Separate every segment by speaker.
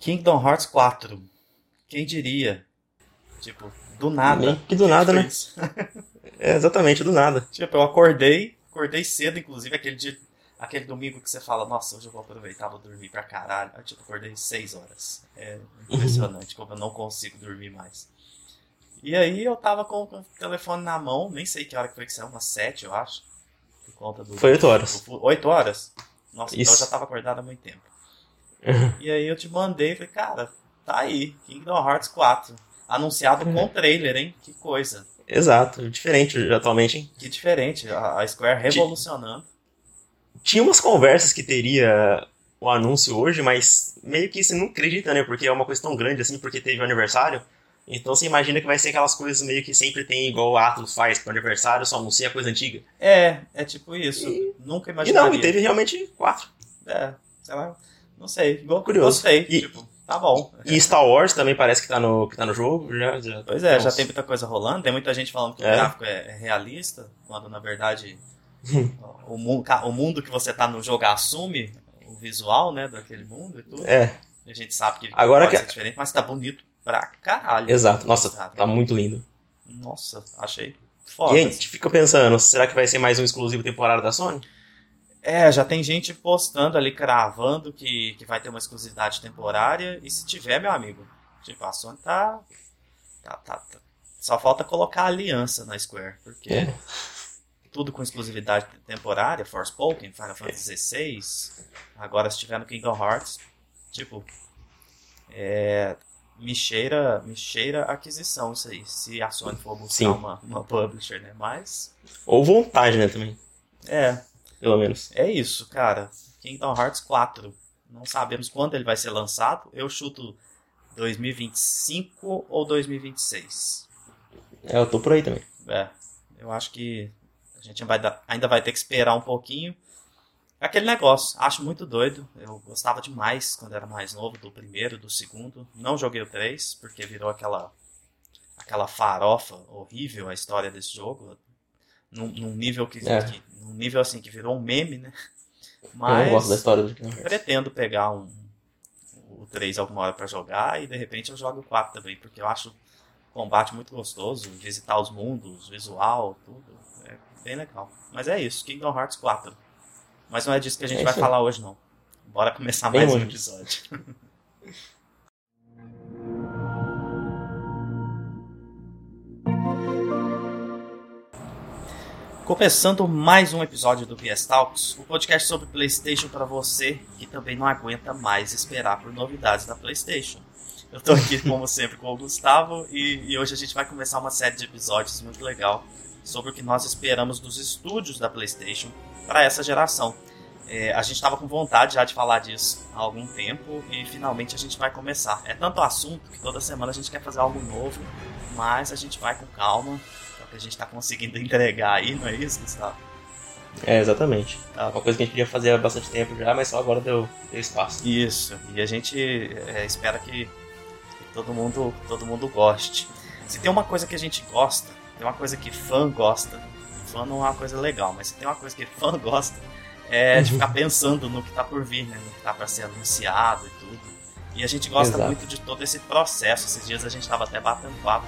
Speaker 1: Kingdom Hearts 4. Quem diria? Tipo, do nada.
Speaker 2: Meio que do nada, né? É, exatamente, do nada.
Speaker 1: Tipo, eu acordei, acordei cedo, inclusive, aquele dia, aquele domingo que você fala, nossa, hoje eu vou aproveitar, vou dormir pra caralho. Aí, tipo, acordei 6 horas. É impressionante como eu não consigo dormir mais. E aí eu tava com, o telefone na mão, nem sei que hora que foi que saiu, umas 7, eu acho. Por conta do.
Speaker 2: Foi 8 horas.
Speaker 1: 8 horas? Nossa, então
Speaker 2: Isso.
Speaker 1: eu já tava acordado há muito tempo. E aí eu te mandei e falei, cara, tá aí, Kingdom Hearts 4. Anunciado
Speaker 2: Uhum.
Speaker 1: com trailer, hein? Que coisa.
Speaker 2: Exato, diferente atualmente, hein?
Speaker 1: Que diferente. A a Square revolucionando.
Speaker 2: Tinha umas conversas que teria o anúncio hoje, mas meio que você não acredita, né? Porque é uma coisa tão grande assim, porque teve o aniversário. Então você imagina que vai ser aquelas coisas meio que sempre tem, igual o Atlas faz pro aniversário, só anuncia coisa antiga.
Speaker 1: É, é tipo isso.
Speaker 2: E-
Speaker 1: Nunca
Speaker 2: E
Speaker 1: imaginaria.
Speaker 2: não, e teve realmente quatro.
Speaker 1: É, sei lá. Não sei. Go-
Speaker 2: Curioso.
Speaker 1: Gostei.
Speaker 2: E-
Speaker 1: tipo, tá bom.
Speaker 2: E Star Wars também parece que tá no, que tá no jogo. Já, já,
Speaker 1: Pois é, já tem muita coisa rolando. Tem muita gente falando que o
Speaker 2: É.
Speaker 1: gráfico é, é realista, quando na verdade o, mu- ca- o mundo que você tá no jogo assume o visual, né, daquele mundo e tudo.
Speaker 2: É,
Speaker 1: A gente sabe que
Speaker 2: Agora
Speaker 1: pode
Speaker 2: que-
Speaker 1: ser diferente, mas tá bonito pra caralho.
Speaker 2: exato. Nossa,
Speaker 1: Sabe?
Speaker 2: tá muito lindo.
Speaker 1: Nossa, achei
Speaker 2: E
Speaker 1: foda.
Speaker 2: a gente fica pensando, será que vai ser mais um exclusivo temporário da Sony?
Speaker 1: É, já tem gente postando ali, cravando que, que vai ter uma exclusividade temporária. E se tiver, meu amigo, tipo, a Sony tá. tá, tá, tá- Só falta colocar aliança na Square. Porque
Speaker 2: É.
Speaker 1: tudo com exclusividade temporária, Forspoken, Final Fantasy XVI, agora se tiver no Kingdom Hearts, tipo. É. Me cheira, me cheira aquisição isso aí. Se a Sony for buscar
Speaker 2: Sim.
Speaker 1: uma, uma publisher, né? Mas.
Speaker 2: Ou vontade, né, também.
Speaker 1: É,
Speaker 2: Pelo menos.
Speaker 1: é isso, cara. Kingdom Hearts 4. Não sabemos quando ele vai ser lançado. Eu chuto 2025 ou 2026.
Speaker 2: É, eu tô por aí também.
Speaker 1: É, eu acho que a gente vai dar- ainda vai ter que esperar um pouquinho. Aquele negócio, acho muito doido. Eu gostava demais quando era mais novo do primeiro, do segundo. Não joguei o 3, porque virou aquela aquela farofa horrível a história desse jogo. Num, num nível que,
Speaker 2: É.
Speaker 1: que- num nível assim que virou um meme, né?
Speaker 2: Eu
Speaker 1: Mas
Speaker 2: não gosto da história do Kingdom Hearts.
Speaker 1: pretendo pegar um, o 3 alguma hora pra jogar e de repente eu jogo o 4 também, porque eu acho o combate muito gostoso, visitar os mundos, visual, tudo. É bem legal. Mas é isso, Kingdom Hearts 4. Mas não é disso que a gente
Speaker 2: É
Speaker 1: vai falar hoje, não. Bora começar
Speaker 2: Bem
Speaker 1: mais um
Speaker 2: longe.
Speaker 1: episódio. Começando mais um episódio do PS Talks, o podcast sobre PlayStation para você que também não aguenta mais esperar por novidades da PlayStation. Eu tô aqui, como sempre, com o Gustavo e, e hoje a gente vai começar uma série de episódios muito legal sobre o que nós esperamos dos estúdios da PlayStation para essa geração. É, a gente estava com vontade já de falar disso há algum tempo e finalmente a gente vai começar. É tanto assunto que toda semana a gente quer fazer algo novo, mas a gente vai com calma, que a gente está conseguindo entregar aí, não é isso, Gustavo?
Speaker 2: É, exatamente.
Speaker 1: Tá.
Speaker 2: Uma coisa que a gente podia fazer há bastante tempo já, mas só agora deu, deu espaço.
Speaker 1: Isso, e a gente é, espera que, que todo, mundo, todo mundo goste. Se tem uma coisa que a gente gosta, tem uma coisa que fã gosta, fã não é uma coisa legal, mas se tem uma coisa que fã gosta, é de ficar pensando no que tá por vir, né? No que tá para ser anunciado e tudo. E a gente gosta
Speaker 2: Exato.
Speaker 1: muito de todo esse processo. Esses dias a gente tava até batendo papo.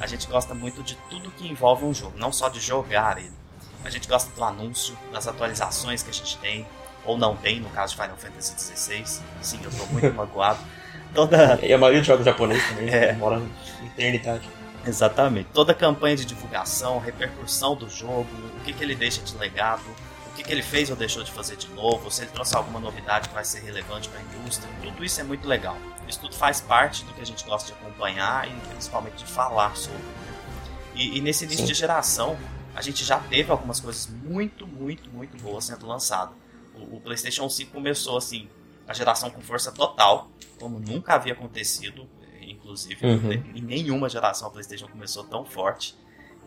Speaker 1: A gente gosta muito de tudo que envolve um jogo, não só de jogar ele. A gente gosta do anúncio, das atualizações que a gente tem, ou não tem, no caso de Final Fantasy XVI. Sim, eu tô muito magoado. Toda,
Speaker 2: E a maioria dos jogos japoneses também
Speaker 1: É.
Speaker 2: demora eternidade.
Speaker 1: Exatamente. Toda a campanha de divulgação, repercussão do jogo, o que, que ele deixa de legado, que, que ele fez ou deixou de fazer de novo, se ele trouxe alguma novidade que vai ser relevante para a indústria, tudo isso é muito legal. Isso tudo faz parte do que a gente gosta de acompanhar e principalmente de falar sobre. E, e nesse início
Speaker 2: Sim.
Speaker 1: de geração, a gente já teve algumas coisas muito, muito, muito boas sendo lançadas. O, o PlayStation 5 começou assim, a geração com força total, como nunca havia acontecido, inclusive
Speaker 2: Uhum.
Speaker 1: em nenhuma geração a PlayStation começou tão forte.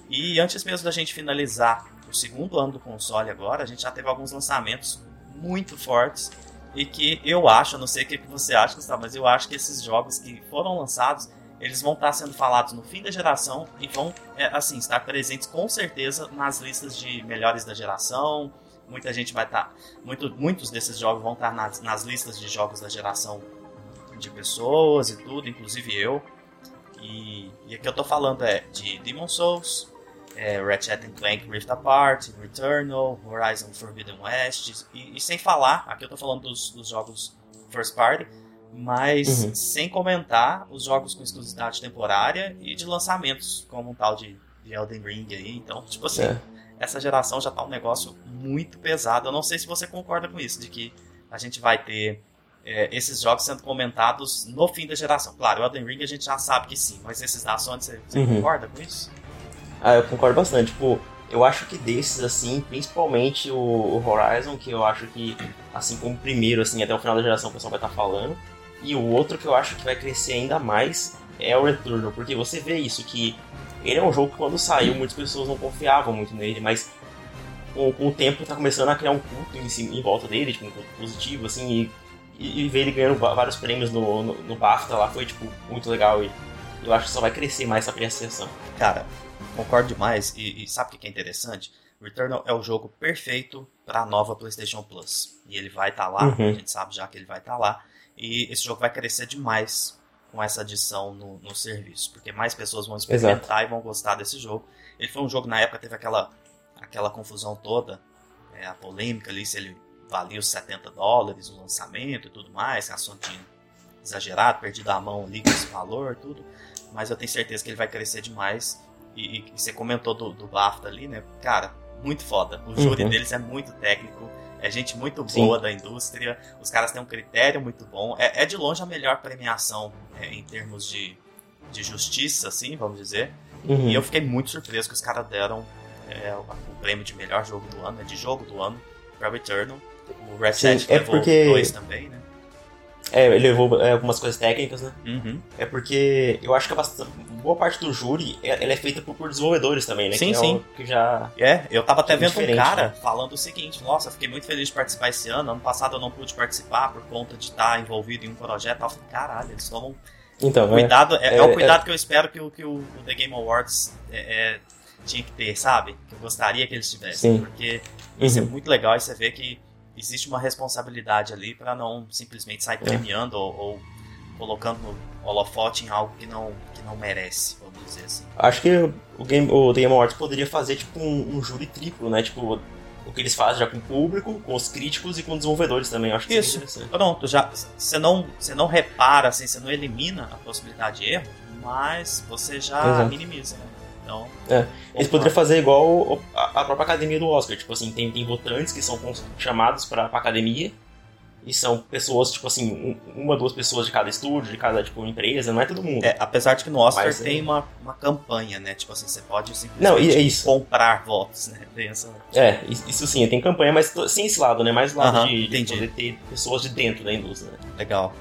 Speaker 1: E antes mesmo da gente finalizar o segundo ano do console agora, a gente já teve alguns lançamentos muito fortes e que eu acho, não sei o que você acha, Gustavo, mas eu acho que esses jogos que foram lançados, eles vão estar sendo falados no fim da geração e vão, é, assim, estar presentes com certeza nas listas de melhores da geração. Muita gente vai estar, muito, muitos desses jogos vão estar nas, nas listas de jogos da geração de pessoas e tudo, inclusive eu. E, e aqui eu tô falando é de Demon Souls, é, Ratchet Clank Rift Apart, Returnal, Horizon Forbidden West, e, e, sem falar, aqui eu tô falando dos, dos jogos First Party, mas uhum. sem comentar os jogos com exclusividade temporária e de lançamentos, como um tal de, de Elden Ring aí. Então, tipo assim, é. essa geração já tá um negócio muito pesado. Eu não sei se você concorda com isso, de que a gente vai ter é, esses jogos sendo comentados no fim da geração. Claro, o Elden Ring a gente já sabe que sim, mas esses da Sony, você, você uhum. concorda com isso?
Speaker 2: Ah, eu concordo bastante. Tipo, eu acho que desses, assim, principalmente o, Horizon, que eu acho que, assim como o primeiro, assim, até o final da geração o pessoal vai estar tá falando. E o outro que eu acho que vai crescer ainda mais é o Returnal, porque você vê isso, que ele é um jogo que quando saiu muitas pessoas não confiavam muito nele, mas com, com o tempo tá começando a criar um culto em, em volta dele, tipo, um culto positivo, assim, e, e ver ele ganhando vários prêmios no, no, no BAFTA lá foi, tipo, muito legal e eu acho que só vai crescer mais essa apreciação.
Speaker 1: Cara, concordo demais e, e sabe o que é interessante? Returnal é o jogo perfeito para a nova PlayStation Plus. E ele vai estar tá lá, uhum. a gente sabe já que ele vai estar tá lá. E esse jogo vai crescer demais com essa adição no, no serviço, porque mais pessoas vão experimentar Exato. e vão gostar desse jogo. Ele foi um jogo na época teve aquela aquela confusão toda, é, a polêmica ali se ele valia os 70 dólares o lançamento e tudo mais, a Sony tinha exagerado, perdido a mão ali com esse valor, tudo. Mas eu tenho certeza que ele vai crescer demais. E, e você comentou do, do BAFTA ali, né? Cara, muito foda. O júri uhum. deles é muito técnico, é gente muito boa Sim. da indústria, os caras têm um critério muito bom. É, é de longe a melhor premiação é, em termos de, de justiça, assim, vamos dizer. Uhum. E eu fiquei muito surpreso que os caras deram é, o, prêmio de melhor jogo do ano, né, de jogo do ano, pra Returnal. O Ratchet
Speaker 2: é levou porque...
Speaker 1: dois também, né?
Speaker 2: É, ele levou é, algumas coisas técnicas, né? Uhum. É porque eu acho que bastante, boa parte do júri é, ela é feita por, por desenvolvedores também, né?
Speaker 1: Sim,
Speaker 2: que
Speaker 1: sim.
Speaker 2: É que já.
Speaker 1: É, eu tava até vendo um cara né? falando o seguinte: nossa, fiquei muito feliz de participar esse ano. Ano passado eu não pude participar por conta de estar envolvido em um projeto. Eu falei, caralho, eles tomam. Então, é, cuidado, é, é, é o cuidado que eu espero que o, que o, The Game Awards tinha que ter, sabe? Que eu gostaria que eles tivessem. Sim. Porque isso é uhum. é muito legal e você vê que existe uma responsabilidade ali para não simplesmente sair é. premiando ou, ou, colocando holofote em algo que não, que não merece, vamos dizer assim.
Speaker 2: Acho que o Game, o The Game Awards poderia fazer tipo um, um júri triplo, né? Tipo, o que eles fazem já com o público, com os críticos e com os desenvolvedores também. Acho que
Speaker 1: isso. Pronto, já você não você não repara assim, você não elimina a possibilidade de erro, mas você já Exato. minimiza, né? Então.
Speaker 2: É. Eles poderiam fazer igual a própria academia do Oscar. Tipo assim, tem, tem votantes que são chamados pra, pra academia. E são pessoas, tipo assim, uma, duas pessoas de cada estúdio, de cada, tipo, empresa, não é todo mundo.
Speaker 1: É, apesar de que no Oscar Mas, tem é... uma, uma campanha, né? Tipo assim, você pode simplesmente não, é isso. comprar votos, né? Tem essa...
Speaker 2: É, isso sim, tem campanha, mas sem esse lado, né? Mais o lado uh -huh, de, de, poder ter pessoas de dentro da indústria. Né?
Speaker 1: Legal.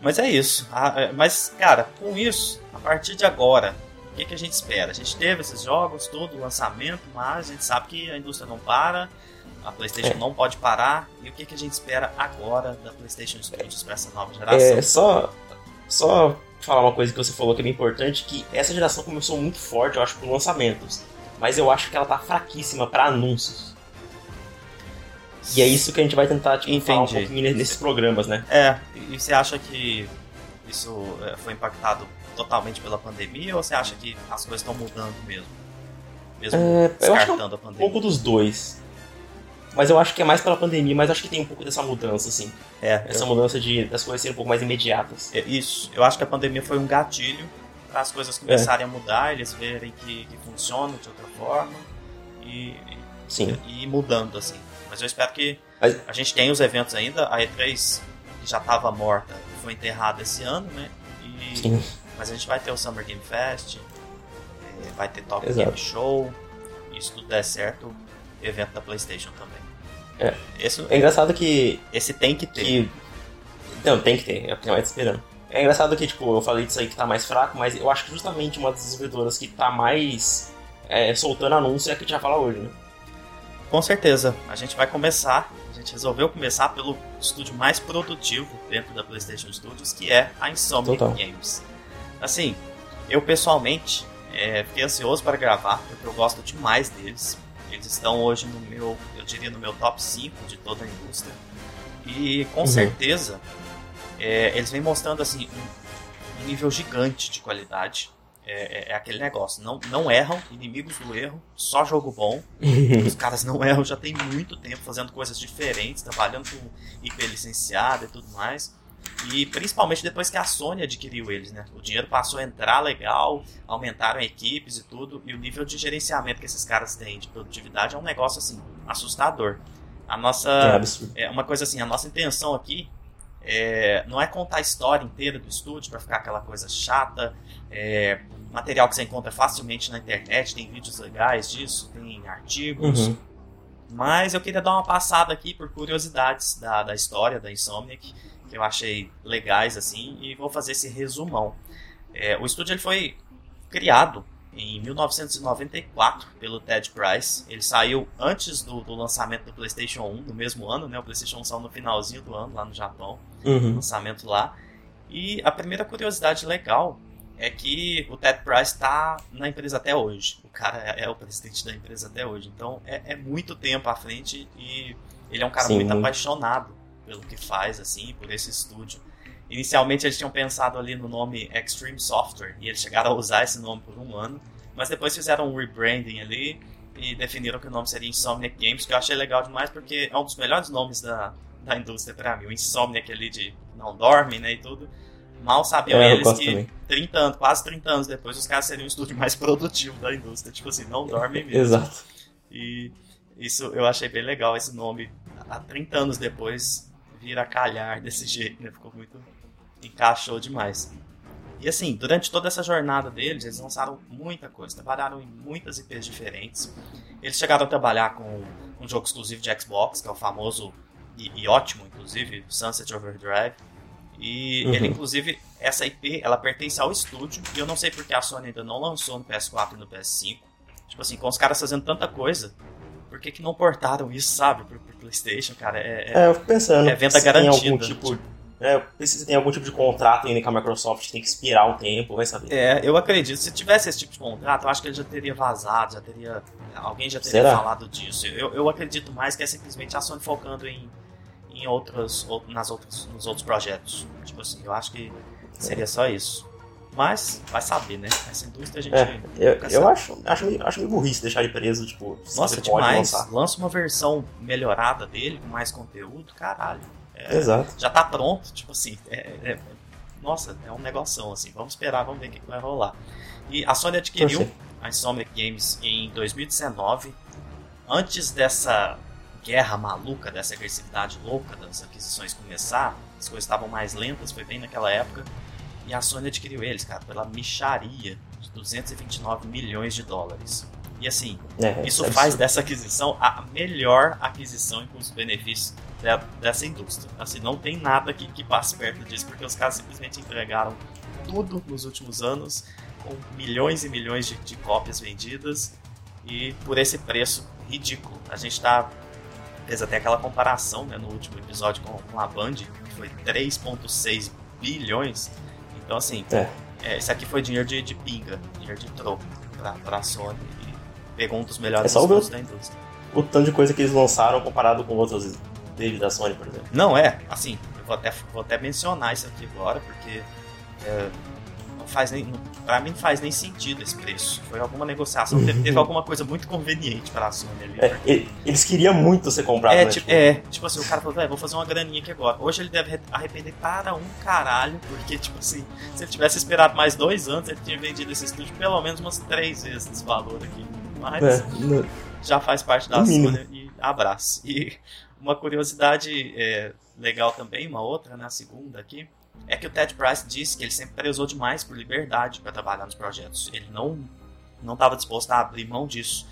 Speaker 1: Mas é isso. Ah, é, mas, cara, com isso, a partir de agora, o que, que a gente espera? A gente teve esses jogos, todo o lançamento, mas a gente sabe que a indústria não para, a PlayStation é. não pode parar. E o que, que a gente espera agora da PlayStation Studios para essa nova geração?
Speaker 2: É só, só falar uma coisa que você falou que é importante, que essa geração começou muito forte, eu acho, com lançamentos. Mas eu acho que ela tá fraquíssima para anúncios. E é isso que a gente vai tentar tipo, falar um pouquinho nesses programas, né?
Speaker 1: É, e você acha que isso é, foi impactado totalmente pela pandemia ou você acha que as coisas estão mudando mesmo?
Speaker 2: Mesmo é, descartando a pandemia? Um pouco dos dois. Mas eu acho que é mais pela pandemia, mas acho que tem um pouco dessa mudança, assim. É. Essa eu... mudança de das coisas serem um pouco mais imediatas.
Speaker 1: É, isso. Eu acho que a pandemia foi um gatilho para as coisas começarem é. a mudar, eles verem que, que funciona de outra forma e, Sim. e, e mudando, assim. Mas eu espero que mas... a gente tenha os eventos ainda. A E3 já estava morta, foi enterrada esse ano, né? E Sim. Mas a gente vai ter o Summer Game Fest, é, vai ter Top Exato. Game Show, e se tudo der certo, evento da PlayStation também.
Speaker 2: É. Esse, é engraçado que.
Speaker 1: Esse tem que ter.
Speaker 2: Que, não, tem que ter, é o que mais esperando. É engraçado que, tipo, eu falei disso aí que tá mais fraco, mas eu acho que justamente uma das desenvolvedoras que tá mais é, soltando anúncio é a que a gente vai falar hoje, né?
Speaker 1: Com certeza. A gente vai começar, a gente resolveu começar pelo estúdio mais produtivo dentro da PlayStation Studios, que é a Insomniac. Games. Assim, eu pessoalmente é, fiquei ansioso para gravar, porque eu gosto demais deles. Eles estão hoje no meu, eu diria, no meu top 5 de toda a indústria. E com uhum. certeza é, eles vêm mostrando assim um, um nível gigante de qualidade. É, é, é, aquele negócio, não, não erram, inimigos do erro, só jogo bom. Os caras não erram já tem muito tempo fazendo coisas diferentes, trabalhando com IP licenciada e tudo mais. E principalmente depois que a Sony adquiriu eles, né? O dinheiro passou a entrar legal, aumentaram equipes e tudo, e o nível de gerenciamento que esses caras têm de produtividade é um negócio assim assustador. A nossa é, é uma coisa assim, a nossa intenção aqui é, não é contar a história inteira do estúdio para ficar aquela coisa chata, é, material que você encontra facilmente na internet, tem vídeos legais disso, tem artigos. Uhum. Mas eu queria dar uma passada aqui por curiosidades da, da história da Insomniac que eu achei legais assim e vou fazer esse resumão. É, o estúdio ele foi criado em 1994 pelo Ted Price. Ele saiu antes do, do, lançamento do PlayStation 1, no mesmo ano, né? O PlayStation 1 saiu no finalzinho do ano lá no Japão, uhum. lançamento lá. E a primeira curiosidade legal é que o Ted Price está na empresa até hoje. O cara é, é, o presidente da empresa até hoje. Então é, é muito tempo à frente e ele é um cara Sim. muito apaixonado pelo que faz, assim, por esse estúdio. Inicialmente eles tinham pensado ali no nome Extreme Software e eles chegaram a usar esse nome por um ano, mas depois fizeram um rebranding ali e definiram que o nome seria Insomniac Games, que eu achei legal demais porque é um dos melhores nomes da, da indústria para mim. O Insomniac ali de não dorme, né, e tudo. Mal sabiam é, eles que também. 30 anos, quase 30 anos depois, os caras seriam o estúdio mais produtivo da indústria. Tipo assim, não dorme mesmo.
Speaker 2: Exato.
Speaker 1: E isso eu achei bem legal, esse nome. Há 30 anos depois, vira calhar desse jeito, né? Ficou muito. encaixou demais. E assim, durante toda essa jornada deles, eles lançaram muita coisa, trabalharam em muitas IPs diferentes. Eles chegaram a trabalhar com um jogo exclusivo de Xbox, que é o famoso e, e ótimo, inclusive, Sunset Overdrive. E uhum. ele, inclusive, essa IP, ela pertence ao estúdio, e eu não sei porque a Sony ainda não lançou no PS4 e no PS5. Tipo assim, com os caras fazendo tanta coisa, por que, que não portaram isso, sabe, pro, pro PlayStation, cara? É,
Speaker 2: é, é eu fico pensando.
Speaker 1: É venda garantida.
Speaker 2: Tem algum tipo, é, se tem algum tipo de contrato ainda com a Microsoft, tem que expirar um tempo, vai saber.
Speaker 1: É, eu acredito. Se tivesse esse tipo de contrato, eu acho que ele já teria vazado, já teria. Alguém já teria Será? falado disso. Eu, eu acredito mais que é simplesmente a Sony focando em, em outras, nas outras, nos outros projetos. Tipo assim, eu acho que seria só isso. Mas vai saber, né? Essa indústria a gente. É,
Speaker 2: eu, eu acho, acho, meio, acho meio burrice deixar ele preso, tipo,
Speaker 1: Nossa, demais. Lança uma versão melhorada dele, com mais conteúdo, caralho.
Speaker 2: É, Exato.
Speaker 1: Já tá pronto, tipo assim. É, é, nossa, é um negoção, assim. Vamos esperar, vamos ver o que, que vai rolar. E a Sony adquiriu a Insomniac Games em 2019. Antes dessa guerra maluca, dessa agressividade louca das aquisições começar, as coisas estavam mais lentas, foi bem naquela época. E a Sony adquiriu eles, cara, pela micharia de 229 milhões de dólares. E assim, é, isso é faz dessa aquisição a melhor aquisição em custo-benefício dessa indústria. Assim, não tem nada que, que passe perto disso, porque os caras simplesmente entregaram tudo nos últimos anos, com milhões e milhões de, de cópias vendidas, e por esse preço ridículo. A gente tá fez até aquela comparação né, no último episódio com, com a Band, que foi 3,6 bilhões então, assim, é. É, esse aqui foi dinheiro de, de pinga, dinheiro de troco pra, pra Sony. E pegou um dos melhores
Speaker 2: é
Speaker 1: da indústria.
Speaker 2: O tanto de coisa que eles lançaram comparado com outros deles da Sony, por exemplo.
Speaker 1: Não, é, assim, eu vou até, vou até mencionar isso aqui agora, porque é, faz nem, pra mim não faz nem sentido esse preço. Foi alguma negociação, teve, teve alguma coisa muito conveniente pra Sony ali.
Speaker 2: É, eles queriam muito ser comprados,
Speaker 1: é,
Speaker 2: né?
Speaker 1: Tipo, é, tipo assim, o cara falou, vou fazer uma graninha aqui agora. Hoje ele deve arrepender para um caralho, porque, tipo assim, se ele tivesse esperado mais dois anos, ele tinha vendido esse estúdio pelo menos umas três vezes esse valor aqui. Mas é, já faz parte da Sony e abraço. E uma curiosidade é, legal também, uma outra, na né, segunda aqui, é que o Ted Price disse que ele sempre prezou demais por liberdade para trabalhar nos projetos. Ele não não estava disposto a abrir mão disso.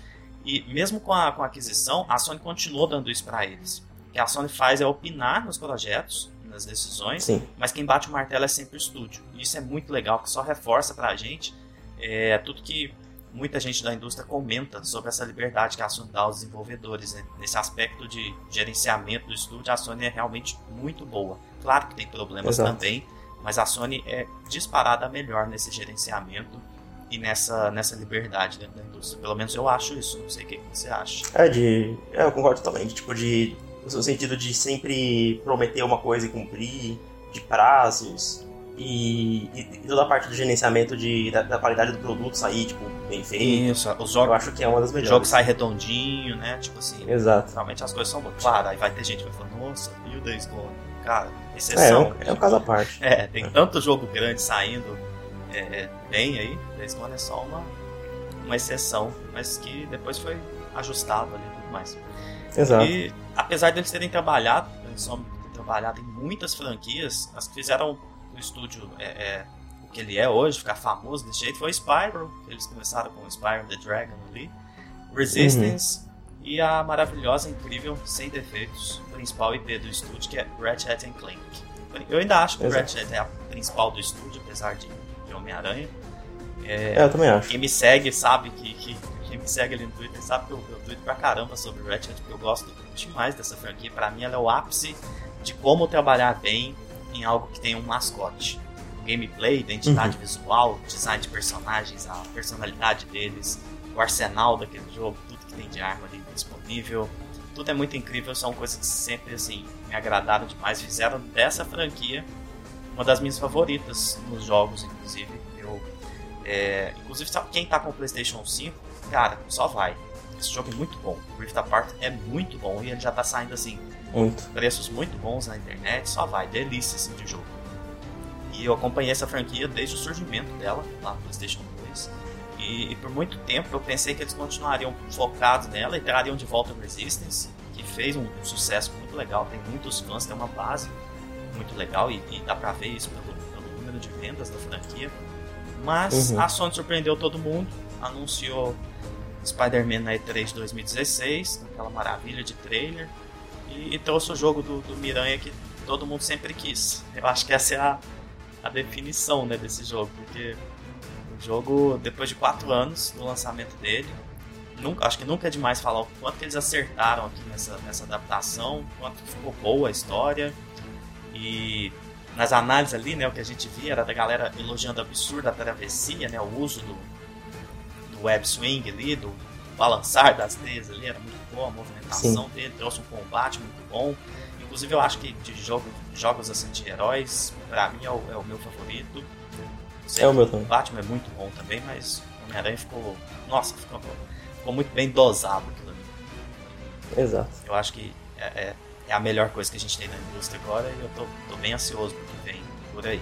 Speaker 1: E mesmo com a, com a aquisição, a Sony continuou dando isso para eles. O que a Sony faz é opinar nos projetos, nas decisões, Sim. mas quem bate o martelo é sempre o estúdio. E isso é muito legal, que só reforça para a gente é, tudo que muita gente da indústria comenta sobre essa liberdade que a Sony dá aos desenvolvedores. Né? Nesse aspecto de gerenciamento do estúdio, a Sony é realmente muito boa. Claro que tem problemas Exato. também, mas a Sony é disparada melhor nesse gerenciamento e nessa, nessa liberdade dentro da indústria. Pelo menos eu acho isso, não sei o que você acha.
Speaker 2: É, de. É, eu concordo também, de, tipo, de. No sentido de sempre prometer uma coisa e cumprir. de prazos e, e, toda a parte do gerenciamento de, da, da, qualidade do produto sair, tipo, bem feito.
Speaker 1: Isso, os jogos,
Speaker 2: eu acho que é uma das melhores.
Speaker 1: O jogo sai redondinho, né? Tipo assim.
Speaker 2: Exato.
Speaker 1: Realmente as coisas são boas. Claro, aí vai ter gente que vai falar, nossa, e o Days Gone? Cara, exceção.
Speaker 2: É, é um, é um caso à parte.
Speaker 1: É, tem tanto jogo grande saindo é, bem aí, Days Gone é só uma, uma exceção, mas que depois foi ajustado ali e tudo mais.
Speaker 2: Exato.
Speaker 1: E apesar deles terem trabalhado, eles só trabalhado em muitas franquias, as que fizeram o estúdio é, é, o que ele é hoje, ficar famoso desse jeito, foi Spyro. Eles começaram com Spyro the Dragon ali, Resistance uhum. E a maravilhosa, incrível, sem defeitos, principal IP do estúdio, que é Ratchet Clank. Eu ainda acho que o Ratchet é a principal do estúdio, apesar de, de Homem-Aranha.
Speaker 2: É, é, eu também acho.
Speaker 1: Quem me segue sabe que, que quem me segue ali no Twitter sabe que eu, eu tweeto pra caramba sobre Ratchet, porque eu gosto demais dessa franquia. Pra mim, ela é o ápice de como trabalhar bem em algo que tem um mascote. Gameplay, identidade uhum. visual, design de personagens, a personalidade deles, o arsenal daquele jogo, tudo que tem de arma ali disponível. Tudo é muito incrível, são coisas que sempre assim me agradaram demais, fizeram dessa franquia uma das minhas favoritas nos jogos, inclusive. Eu, é, inclusive, sabe quem tá com o PlayStation 5? Cara, só vai. Esse jogo é muito bom. O Rift Apart é muito bom e ele já tá saindo assim
Speaker 2: muito.
Speaker 1: Preços muito bons na internet, só vai, delícia assim de jogo. E eu acompanhei essa franquia desde o surgimento dela lá no PlayStation 2. E, e, por muito tempo eu pensei que eles continuariam focados nela e trariam de volta o Resistance, que fez um, um sucesso muito legal. Tem muitos fãs, tem uma base muito legal e, e dá pra ver isso pelo, pelo, número de vendas da franquia. Mas uhum. a Sony surpreendeu todo mundo, anunciou Spider-Man na E3 de 2016, aquela maravilha de trailer e, e trouxe o jogo do, do Miranha que todo mundo sempre quis. Eu acho que essa é a, a definição né, desse jogo, porque jogo, depois de quatro anos do lançamento dele, nunca, acho que nunca é demais falar o quanto eles acertaram aqui nessa, nessa adaptação, quanto ficou boa a história. E nas análises ali, né, o que a gente via era da galera elogiando a absurda travessia, né, o uso do, do web swing ali, do balançar das teias ali, era muito boa a movimentação Sim. dele, trouxe um combate muito bom. Inclusive eu acho que de jogo, jogos assim de heróis, pra mim é o, é o meu favorito.
Speaker 2: É o meu também.
Speaker 1: O Batman é muito bom também, mas o Homem-Aranha ficou. Nossa, ficou, ficou muito bem dosado aquilo ali.
Speaker 2: Exato.
Speaker 1: Eu acho que é, é, é, a melhor coisa que a gente tem na indústria agora e eu tô, tô bem ansioso pro que vem por aí.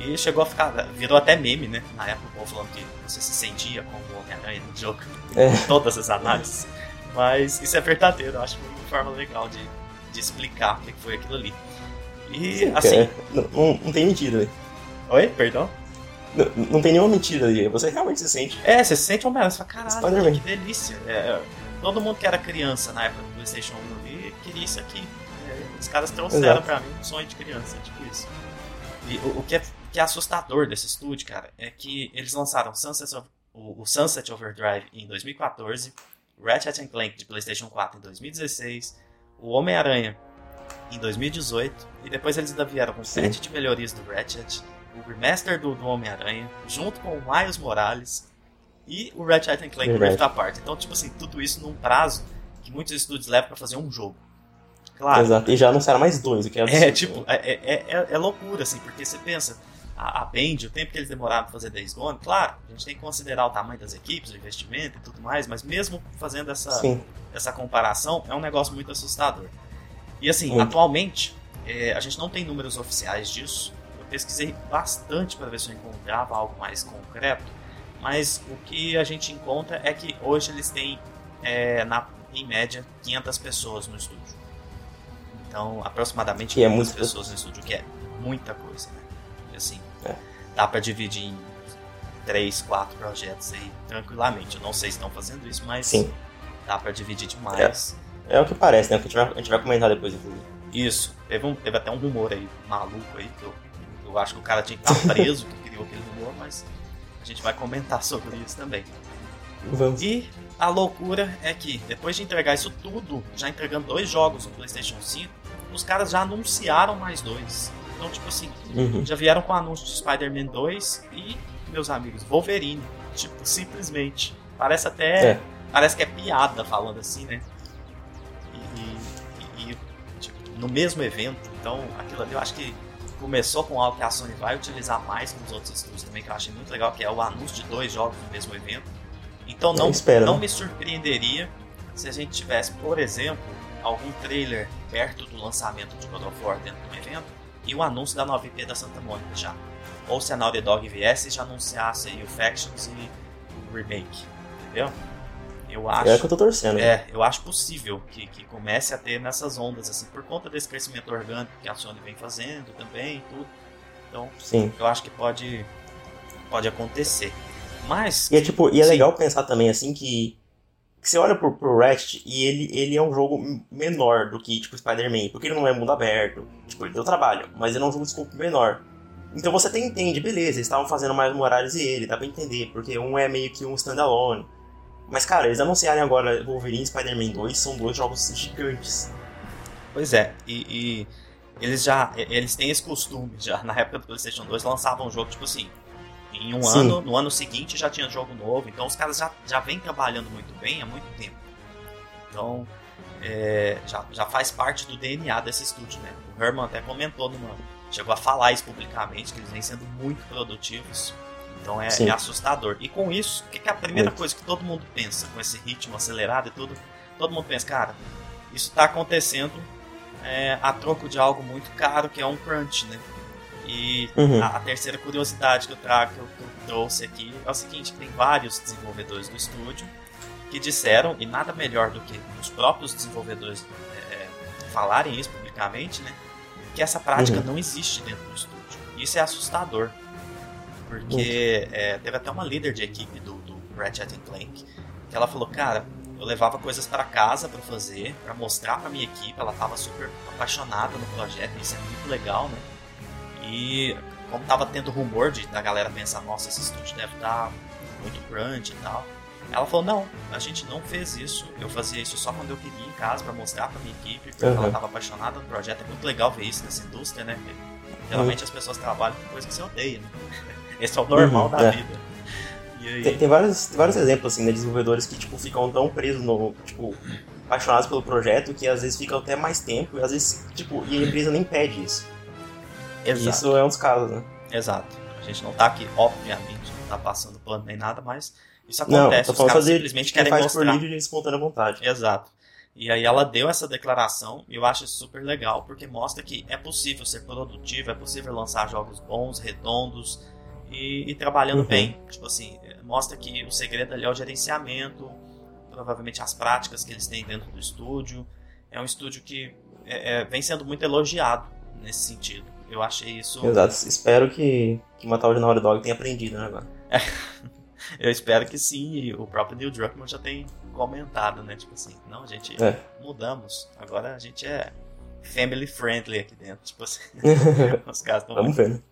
Speaker 1: E chegou a ficar. Virou até meme, né? Na época, o povo falando que você se sentia como o Homem-Aranha no jogo. É. Todas as análises. Mas isso é verdadeiro, eu acho uma forma legal de, de explicar o que foi aquilo ali. E Sim, assim. É,
Speaker 2: não, não tem mentira aí.
Speaker 1: Oi? Perdão?
Speaker 2: Não, não tem nenhuma mentira aí, você realmente se sente.
Speaker 1: É, você se sente Homem-Aranha, você fala, caralho, que delícia. É, é, todo mundo que era criança na época do PlayStation 1 ali queria isso aqui. É, os caras trouxeram Exato. pra mim um sonho de criança, tipo isso. E o, o que, é, que é assustador desse estúdio, cara, é que eles lançaram Sunset of, o, o Sunset Overdrive em 2014 Ratchet Clank de PlayStation 4 em 2016, o Homem-Aranha em 2018, e depois eles ainda vieram com Sim. sete de melhorias do Ratchet, o remaster do, do Homem-Aranha, junto com o Miles Morales e o Ratchet Clank Rift Apart. Então, tipo assim, tudo isso num prazo que muitos estúdios levam para fazer um jogo.
Speaker 2: Claro. Exato. E já anunciaram mais dois, o que é,
Speaker 1: é absurdo. É, tipo, é, é, é, é loucura, assim, porque você pensa, a, a Band, o tempo que eles demoraram para fazer Days Gone, claro, a gente tem que considerar o tamanho das equipes, o investimento e tudo mais, mas mesmo fazendo essa, essa comparação, é um negócio muito assustador. E assim, muito. atualmente, é, a gente não tem números oficiais disso. Pesquisei bastante para ver se eu encontrava algo mais concreto, mas o que a gente encontra é que hoje eles têm, é, na, em média, 500 pessoas no estúdio. Então, aproximadamente 500 é pessoas no estúdio, que é muita coisa, né? assim, é. Dá para dividir em três, quatro projetos aí tranquilamente. Eu não sei se estão fazendo isso, mas Sim. dá para dividir demais.
Speaker 2: É, é, o que parece, né? O que a gente vai, a gente vai comentar depois, inclusive.
Speaker 1: Isso. Teve, um, teve até um rumor aí, maluco aí, que eu, eu acho que o cara tinha que estar preso que criou aquele rumor, mas a gente vai comentar sobre isso também.
Speaker 2: Vamos.
Speaker 1: E a loucura é que, depois de entregar isso tudo, já entregando dois jogos no PlayStation 5, os caras já anunciaram mais dois. Então, tipo assim, uhum. já vieram com o anúncio de Spider-Man 2 e, meus amigos, Wolverine. Tipo, simplesmente. Parece até. É. Parece que é piada falando assim, né? E, e, e tipo, no mesmo evento. Então, aquilo ali eu acho que começou com algo que a Sony vai utilizar mais nos outros estúdios também, que eu achei muito legal, que é o anúncio de dois jogos no mesmo evento. Então não,
Speaker 2: espero,
Speaker 1: não
Speaker 2: né?
Speaker 1: me surpreenderia se a gente tivesse, por exemplo, algum trailer perto do lançamento de God of War dentro do evento e o anúncio da nova IP da Santa Mônica já. Ou se a Naughty Dog viesse e já anunciasse aí o Factions e o remake, entendeu? Eu acho.
Speaker 2: É que eu tô torcendo.
Speaker 1: É, eu acho possível que, que comece a ter nessas ondas, assim, por conta desse crescimento orgânico que a Sony vem fazendo também e tudo. Então,
Speaker 2: Sim.
Speaker 1: eu acho que pode, pode acontecer. Mas.
Speaker 2: E é tipo, e é
Speaker 1: Sim.
Speaker 2: legal pensar também assim que, que você olha pro, pro Ratchet e ele, ele é um jogo menor do que tipo Spider-Man, porque ele não é mundo aberto. Tipo, ele deu trabalho, mas ele é um jogo de escopo menor. Então você até entende, beleza, eles estavam fazendo mais Morales e ele, dá pra entender, porque um é meio que um standalone. Mas cara, eles anunciarem agora Wolverine e Spider-Man 2 são dois jogos gigantes.
Speaker 1: Pois é, e, e eles já. Eles têm esse costume, já na época do PlayStation 2 lançavam um jogo tipo assim. Em um
Speaker 2: Sim.
Speaker 1: ano, no ano seguinte já tinha jogo novo, então os caras já, já vêm trabalhando muito bem há muito tempo. Então, é, já, já faz parte do DNA desse estúdio, né? O Herman até comentou numa. Chegou a falar isso publicamente, que eles vêm sendo muito produtivos. Então é, é assustador. E com isso, o que, que é a primeira coisa que todo mundo pensa, com esse ritmo acelerado e tudo? Todo mundo pensa, cara, isso tá acontecendo é, a troco de algo muito caro, que é um crunch, né? E
Speaker 2: Uhum.
Speaker 1: a, a terceira curiosidade que eu trago, que eu, que eu trouxe aqui, é o seguinte, tem vários desenvolvedores do estúdio que disseram, e nada melhor do que os próprios desenvolvedores é, falarem isso publicamente, né? Que essa prática
Speaker 2: Uhum.
Speaker 1: não existe dentro do estúdio. Isso é assustador. Porque é, teve até uma líder de equipe do, do Ratchet Clank que ela falou, cara, eu levava coisas para casa para fazer, para mostrar para minha equipe, ela tava super apaixonada no projeto, isso é muito legal, né? E como tava tendo rumor de da galera pensar, nossa, esse estúdio deve estar muito crunch e tal. Ela falou, não, a gente não fez isso, eu fazia isso só quando eu queria ir em casa para mostrar pra minha equipe, porque
Speaker 2: Uhum.
Speaker 1: ela tava apaixonada no projeto, é muito legal ver isso nessa indústria, né? Porque Geralmente as pessoas trabalham com coisa que você odeia, né? Esse é o normal
Speaker 2: Uhum,
Speaker 1: da
Speaker 2: é.
Speaker 1: vida.
Speaker 2: Tem, tem vários, vários exemplos assim, né, de desenvolvedores que tipo, ficam tão presos no. Tipo, apaixonados pelo projeto que às vezes ficam até mais tempo e às vezes, tipo, e a empresa nem pede isso. E
Speaker 1: exato,
Speaker 2: isso é um dos casos, né?
Speaker 1: exato. A gente não tá aqui, obviamente, não tá passando plano nem nada, mas isso
Speaker 2: Não,
Speaker 1: acontece.
Speaker 2: tô
Speaker 1: Os caras simplesmente querem
Speaker 2: faz
Speaker 1: mostrar.
Speaker 2: por livre e espontânea vontade.
Speaker 1: Exato. E aí ela deu essa declaração e eu acho isso super legal porque mostra que é possível ser produtivo, é possível lançar jogos bons, redondos e, e trabalhando
Speaker 2: Uhum.
Speaker 1: bem. Tipo assim, mostra que o segredo ali é o gerenciamento, provavelmente as práticas que eles têm dentro do estúdio. É um estúdio que é- é- vem sendo muito elogiado nesse sentido. Eu achei isso.
Speaker 2: Exato. Espero que, que uma tal de Naughty Dog tenha aprendido, né, agora.
Speaker 1: Eu espero que sim, o próprio Neil Druckmann já tem comentado, né? Tipo assim, não, a gente
Speaker 2: É.
Speaker 1: mudamos. Agora a gente é family friendly aqui dentro. Tipo assim, os caras estão
Speaker 2: Vamos ver, né?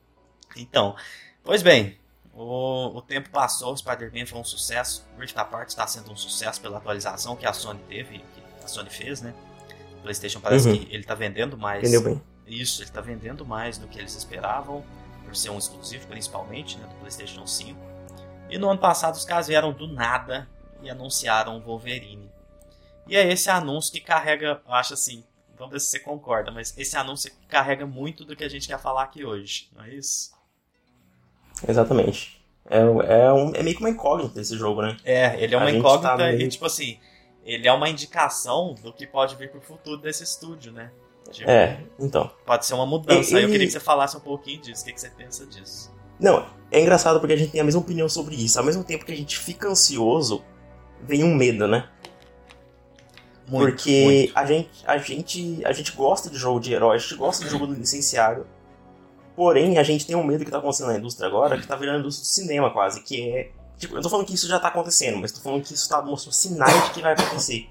Speaker 1: Então, pois bem, o, o tempo passou, o Spider-Man foi um sucesso. Rift Apart está sendo um sucesso pela atualização que a Sony teve, que a Sony fez, né? O PlayStation parece
Speaker 2: Uhum.
Speaker 1: que ele tá vendendo mais.
Speaker 2: Entendeu bem?
Speaker 1: Isso, ele tá vendendo mais do que eles esperavam, por ser um exclusivo, principalmente, né, do PlayStation 5. E no ano passado os caras vieram do nada e anunciaram o Wolverine. E é esse anúncio que carrega, eu acho assim, vamos ver se você concorda, mas esse anúncio carrega muito do que a gente quer falar aqui hoje, não é isso?
Speaker 2: Exatamente. É, é, um, é meio que uma incógnita esse jogo, né?
Speaker 1: É, ele é uma
Speaker 2: A
Speaker 1: incógnita
Speaker 2: tá
Speaker 1: e
Speaker 2: meio-
Speaker 1: tipo assim, ele é uma indicação do que pode vir pro futuro desse estúdio, né? Tipo,
Speaker 2: É, então.
Speaker 1: Pode ser uma mudança. Aí eu
Speaker 2: Ele-
Speaker 1: queria que você falasse um pouquinho disso. O que, que você pensa disso?
Speaker 2: Não, é engraçado porque a gente tem a mesma opinião sobre isso. Ao mesmo tempo que a gente fica ansioso, vem um medo, né?
Speaker 1: Muito,
Speaker 2: porque
Speaker 1: muito.
Speaker 2: a gente, a gente a gente gosta de jogo de herói, a gente gosta de jogo licenciado. Porém, a gente tem um medo que tá acontecendo na indústria agora, que tá virando a indústria do cinema quase, que é. Tipo, eu tô falando que isso já tá acontecendo, mas tô falando que isso tá mostrando sinais de que vai acontecer.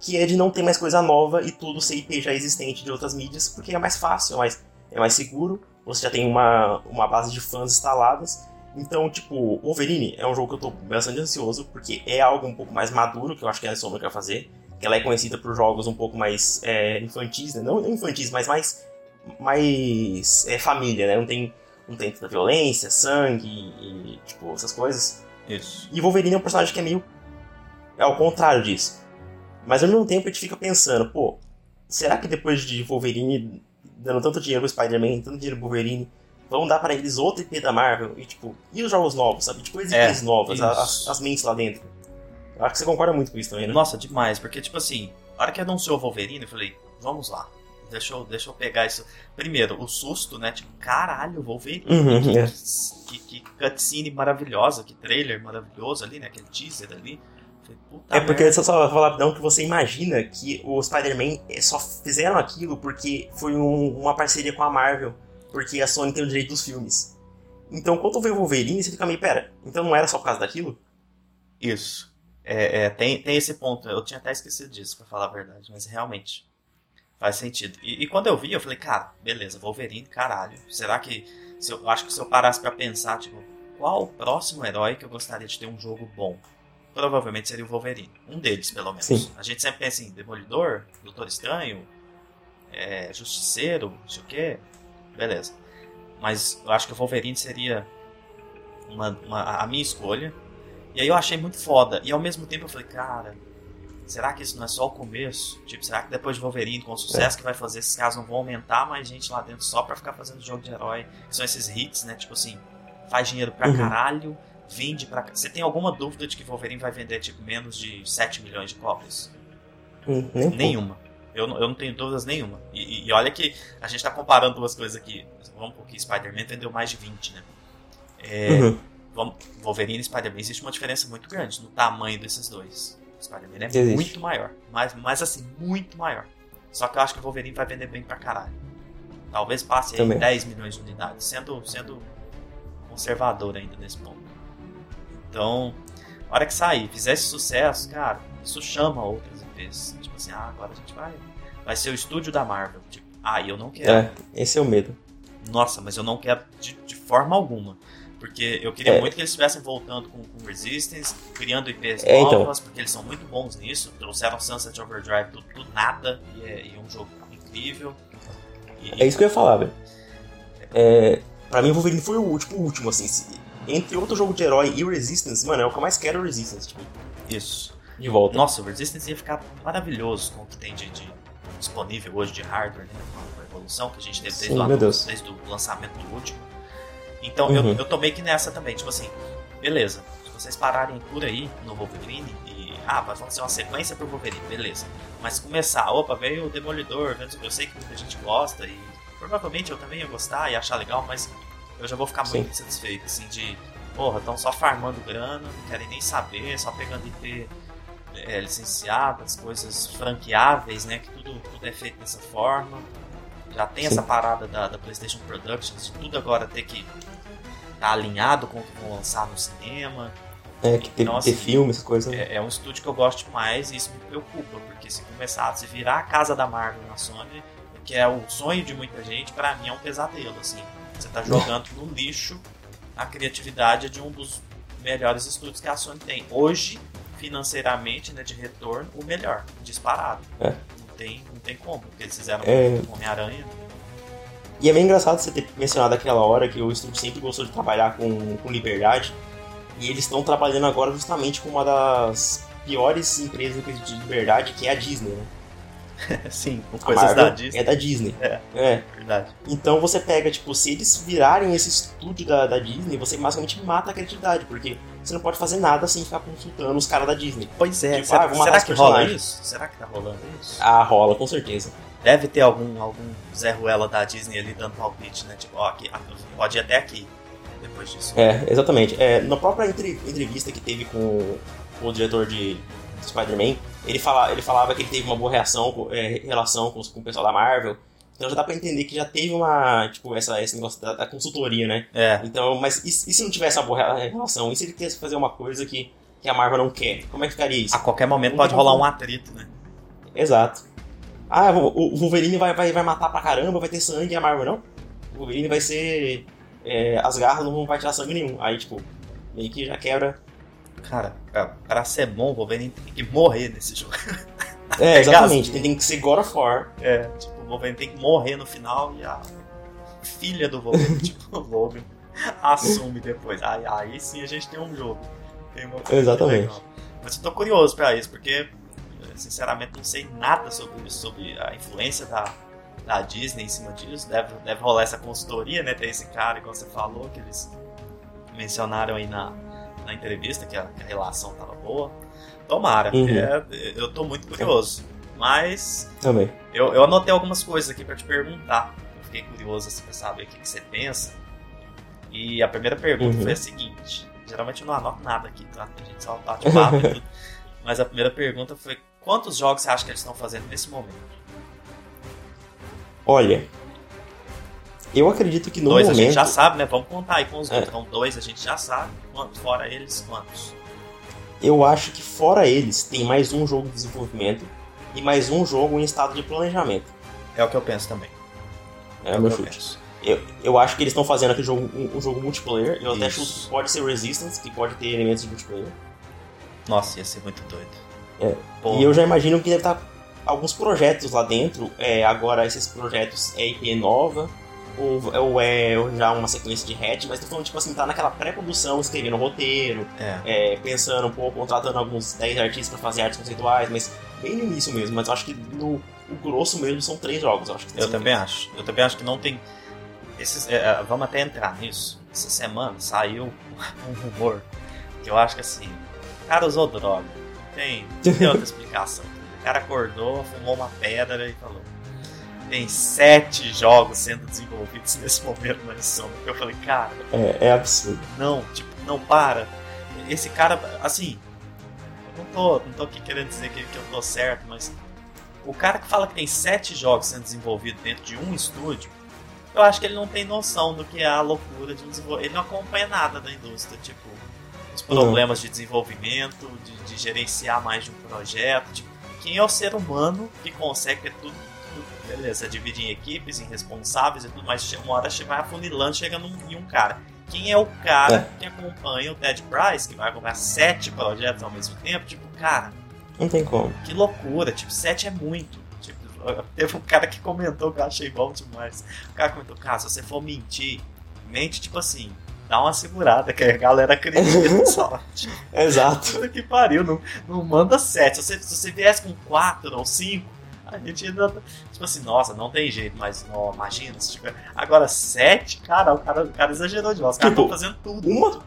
Speaker 2: Que é de não ter mais coisa nova e tudo ser IP já existente de outras mídias, porque é mais fácil, é mais, é mais seguro, você já tem uma, uma base de fãs instaladas. Então, tipo, Wolverine é um jogo que eu tô bastante ansioso, porque é algo um pouco mais maduro, que eu acho que a Sony quer fazer. Ela é conhecida por jogos um pouco mais é, infantis, né? Não, não infantis, mas mais, mais é, família, né? Não tem, não tem tanta violência, sangue e, tipo, essas coisas.
Speaker 1: Isso.
Speaker 2: E Wolverine é um personagem que é meio. É ao contrário disso. Mas ao mesmo tempo a gente fica pensando, pô, será que depois de Wolverine dando tanto dinheiro pro Spider-Man, tanto dinheiro pro Wolverine, vamos dar pra eles outro IP da Marvel, e tipo, e os jogos novos, sabe? Tipo, as
Speaker 1: É,
Speaker 2: IPs novas, as, as mentes lá dentro. Eu acho que você concorda muito com isso também, né?
Speaker 1: Nossa, demais, porque tipo assim, na hora que anunciou o Wolverine, eu falei, vamos lá. Deixa eu, deixa eu pegar isso. Primeiro, o susto, né? Tipo, caralho, Wolverine.
Speaker 2: Uhum,
Speaker 1: que,
Speaker 2: é.
Speaker 1: que, que cutscene maravilhosa, que trailer maravilhoso ali, né? Aquele teaser ali. Falei, puta
Speaker 2: É porque,
Speaker 1: merda.
Speaker 2: só, só falar rapidão, que você imagina que o Spider-Man eh, só fizeram aquilo porque foi um- uma parceria com a Marvel, porque a Sony tem o direito dos filmes. Então, quando vê o Wolverine, você fica meio, pera, então não era só por causa daquilo?
Speaker 1: Isso. É, é, tem, tem esse ponto. Eu tinha até esquecido disso, pra falar a verdade, mas realmente faz sentido. E, e quando eu vi, eu falei, cara, beleza, Wolverine, caralho. Será que. Se eu, acho que se eu parasse pra pensar, tipo, qual o próximo herói que eu gostaria de ter um jogo bom? Provavelmente seria o Wolverine. Um deles, pelo menos.
Speaker 2: Sim.
Speaker 1: A gente sempre pensa em Demolidor, Doutor Estranho, é, Justiceiro, não sei o quê. Beleza. Mas eu acho que o Wolverine seria uma, uma- a minha escolha. E aí eu achei muito foda. E ao mesmo tempo eu falei, cara, será que isso não é só o começo? Tipo, será que depois de Wolverine, com o sucesso que vai fazer, esses caras não vão aumentar mais gente lá dentro só pra ficar fazendo jogo de herói? Que são esses hits, né? Tipo assim, faz dinheiro pra
Speaker 2: Uhum.
Speaker 1: caralho, vende pra. Você tem alguma dúvida de que Wolverine vai vender, tipo, menos de 7 milhões de cópias?
Speaker 2: Hum, um pouco.
Speaker 1: Nenhuma. Eu não, eu não tenho dúvidas nenhuma. E, e- olha que a gente tá comparando duas coisas aqui. Vamos porque Spider-Man vendeu mais de 20, né? É,
Speaker 2: Uhum.
Speaker 1: Wolverine e Spider-Man existe uma diferença muito grande no tamanho desses dois. Spider-Man é
Speaker 2: Existe.
Speaker 1: muito maior. Mas, mas assim, muito maior. Só que eu acho que o Wolverine vai vender bem pra caralho. Talvez passe aí
Speaker 2: Também.
Speaker 1: 10 milhões de unidades, sendo, sendo conservador ainda nesse ponto. Então, na hora que sair, fizer esse sucesso, cara, isso chama outras IPs. Tipo assim, ah, agora a gente vai. Vai ser o estúdio da Marvel. Tipo, ah, eu não quero.
Speaker 2: É, esse é o medo.
Speaker 1: Nossa, mas eu não quero de, de forma alguma. Porque eu queria
Speaker 2: É.
Speaker 1: muito que eles estivessem voltando com, com Resistance, criando IPs
Speaker 2: É, então.
Speaker 1: novas, porque eles são muito bons nisso. Trouxeram Sunset Overdrive do, do nada, e é, e é um jogo incrível. E-
Speaker 2: É isso que eu ia falar, velho. É, pra mim, o Wolverine foi o último, o último, assim. se- entre outro jogo de herói e o Resistance, mano, é o que eu mais quero é o Resistance, tipo,
Speaker 1: Isso.
Speaker 2: de volta.
Speaker 1: Nossa, o Resistance ia ficar maravilhoso com o que tem de, de disponível hoje de hardware, né? Com a evolução que a gente teve desde,
Speaker 2: Sim, Deus.
Speaker 1: desde o lançamento do último. Então eu,
Speaker 2: Uhum.
Speaker 1: eu tô meio que nessa também, tipo assim, beleza, se vocês pararem por aí no Wolverine e. Ah, vai fazer uma sequência pro Wolverine, beleza. Mas começar, opa, veio o Demolidor, eu sei que muita gente gosta e provavelmente eu também ia gostar e achar legal, mas eu já vou ficar muito
Speaker 2: Sim.
Speaker 1: insatisfeito, assim, de. Porra, estão só farmando grana, não querem nem saber, só pegando IP é, licenciadas, coisas franqueáveis, né? Que tudo, tudo é feito dessa forma. Já tem
Speaker 2: Sim.
Speaker 1: essa parada da, da PlayStation Productions, de tudo agora ter que estar alinhado com o que vão lançar no cinema.
Speaker 2: É, que ter,
Speaker 1: Nossa,
Speaker 2: ter filme, essas coisas. né?
Speaker 1: É, é um estúdio que eu gosto demais e isso me preocupa, porque se começar, se virar a casa da Marvel na Sony, que é o sonho de muita gente, pra mim é um pesadelo, assim. Você tá jogando no lixo a criatividade de um dos melhores estúdios que a Sony tem. Hoje, financeiramente, né, de retorno, o melhor, disparado.
Speaker 2: É.
Speaker 1: Não, tem, não tem como, porque eles fizeram
Speaker 2: É.
Speaker 1: Homem-Aranha.
Speaker 2: E é bem engraçado você ter mencionado aquela hora que o estúdio sempre gostou de trabalhar com, com liberdade. E eles estão trabalhando agora justamente com uma das piores empresas de liberdade, que é a Disney, né?
Speaker 1: Sim, com coisas
Speaker 2: Marvel
Speaker 1: da Disney.
Speaker 2: É da Disney.
Speaker 1: É.
Speaker 2: é.
Speaker 1: Verdade.
Speaker 2: Então você pega, tipo, se eles virarem esse estúdio da, da Disney, você basicamente mata a criatividade, porque você não pode fazer nada sem ficar consultando os caras da Disney.
Speaker 1: Pois é,
Speaker 2: Tipo,
Speaker 1: será,
Speaker 2: ah,
Speaker 1: será que rola isso? Será que tá rolando isso?
Speaker 2: Ah, rola, com certeza.
Speaker 1: Deve ter algum, algum Zé Ruela da Disney ali dando palpite, né? Tipo, ó, aqui, pode ir até aqui depois disso.
Speaker 2: É, exatamente. É, na própria entre- entrevista que teve com, o diretor de, de Spider-Man, ele, fala, ele falava que ele teve uma boa reação, é, relação com, com o pessoal da Marvel. Então já dá pra entender que já teve uma, tipo, essa, esse negócio da, da consultoria, né?
Speaker 1: É,
Speaker 2: Então, mas e, se- e se não tivesse uma boa re- relação? E se ele quisesse fazer uma coisa que, que a Marvel não quer? Como é que ficaria isso?
Speaker 1: a qualquer momento pode rolar um atrito, né?
Speaker 2: Exato. Ah, o, o Wolverine vai, vai, vai matar pra caramba, vai ter sangue e a Marvel não? O Wolverine vai ser. é, as garras não vão tirar sangue nenhum. Aí, tipo, meio que já quebra.
Speaker 1: Cara, pra, ser bom, o Wolverine tem que morrer nesse jogo.
Speaker 2: É, exatamente. Tem, tem que ser God of War.
Speaker 1: É, tipo, o Wolverine tem que morrer no final e a filha do Wolverine, tipo, o Wolverine assume depois. Aí, aí sim a gente tem um jogo. Tem uma coisa
Speaker 2: Exatamente.
Speaker 1: legal. Mas eu tô curioso pra isso, porque sinceramente não sei nada sobre isso, sobre a influência da, da Disney em cima disso. Deve, deve rolar essa consultoria, né? Tem esse cara, igual você falou, que eles mencionaram aí na, na entrevista que a, que a relação tava boa. Tomara,
Speaker 2: Uhum.
Speaker 1: é, eu tô muito curioso. Mas
Speaker 2: Também.
Speaker 1: eu, eu anotei algumas coisas aqui pra te perguntar. Eu fiquei curioso assim, pra saber o que, que você pensa. E a primeira pergunta
Speaker 2: Uhum.
Speaker 1: foi a seguinte: geralmente eu não anoto nada aqui, tá? A gente só bate papo e tudo. Mas a primeira pergunta foi: quantos jogos você acha que eles estão fazendo nesse momento?
Speaker 2: Olha, eu acredito que no
Speaker 1: dois a
Speaker 2: momento.
Speaker 1: gente já sabe, né? Vamos contar aí com os
Speaker 2: É.
Speaker 1: outros. Então, dois a gente já sabe. Quantos? Fora eles, quantos?
Speaker 2: Eu acho que fora eles, tem mais um jogo de desenvolvimento e mais um jogo em estado de planejamento.
Speaker 1: É o que eu penso também.
Speaker 2: É o meu chute. Eu, eu acho que eles estão fazendo aquele jogo, um, um jogo multiplayer. Eu até
Speaker 1: Isso.
Speaker 2: chuto que pode ser Resistance, que pode ter elementos de multiplayer.
Speaker 1: Nossa, ia ser muito doido.
Speaker 2: É. E eu já imagino que deve estar alguns projetos lá dentro. É, agora, esses projetos é IP nova, ou, ou é já uma sequência de hatch, mas tô falando, tipo assim, tá naquela pré-produção, escrevendo roteiro,
Speaker 1: É.
Speaker 2: é, pensando um pouco, contratando alguns 10 artistas pra fazer artes conceituais, mas bem no início mesmo. Mas eu acho que no o grosso mesmo são três jogos. Eu, acho que
Speaker 1: Eu também acho. Eu também acho que não tem. Esses, é, é, vamos até entrar nisso. Essa semana saiu um rumor que eu acho que assim. O cara usou droga. Tem, não tem outra explicação. O cara acordou, fumou uma pedra e falou. Tem sete jogos sendo desenvolvidos nesse momento na edição. Eu falei, cara,
Speaker 2: É, é absurdo.
Speaker 1: não, tipo, não para. Esse cara, assim, não tô, não tô aqui querendo dizer que, que eu tô certo, mas o cara que fala que tem sete jogos sendo desenvolvidos dentro de um estúdio, eu acho que ele não tem noção do que é a loucura de um desenvolvimento. Ele não acompanha nada da indústria, tipo, os problemas de desenvolvimento, de, de gerenciar mais de um projeto. Tipo, quem é o ser humano que consegue ter tudo, tudo beleza, dividir em equipes, em responsáveis e tudo, mas uma hora vai afunilando, chega num, em um cara. Quem é o cara que acompanha o Ted Price, que vai acompanhar sete projetos ao mesmo tempo? Tipo, cara,
Speaker 2: Não tem como.
Speaker 1: que loucura, tipo, 7 é muito. Tipo, teve um cara que comentou que eu achei bom demais. O cara comentou, cara, se você for mentir, mente tipo assim, dá uma segurada, que a galera acredita só.
Speaker 2: Exato.
Speaker 1: puta que pariu, não, não manda 7. Se você, se você viesse com 4 ou 5, a gente ainda. Tipo assim, nossa, não tem jeito, mas não, imagina. Se tiver, agora 7, cara, o cara, o cara exagerou demais. Os caras
Speaker 2: Tipo,
Speaker 1: estão fazendo tudo.
Speaker 2: Uma,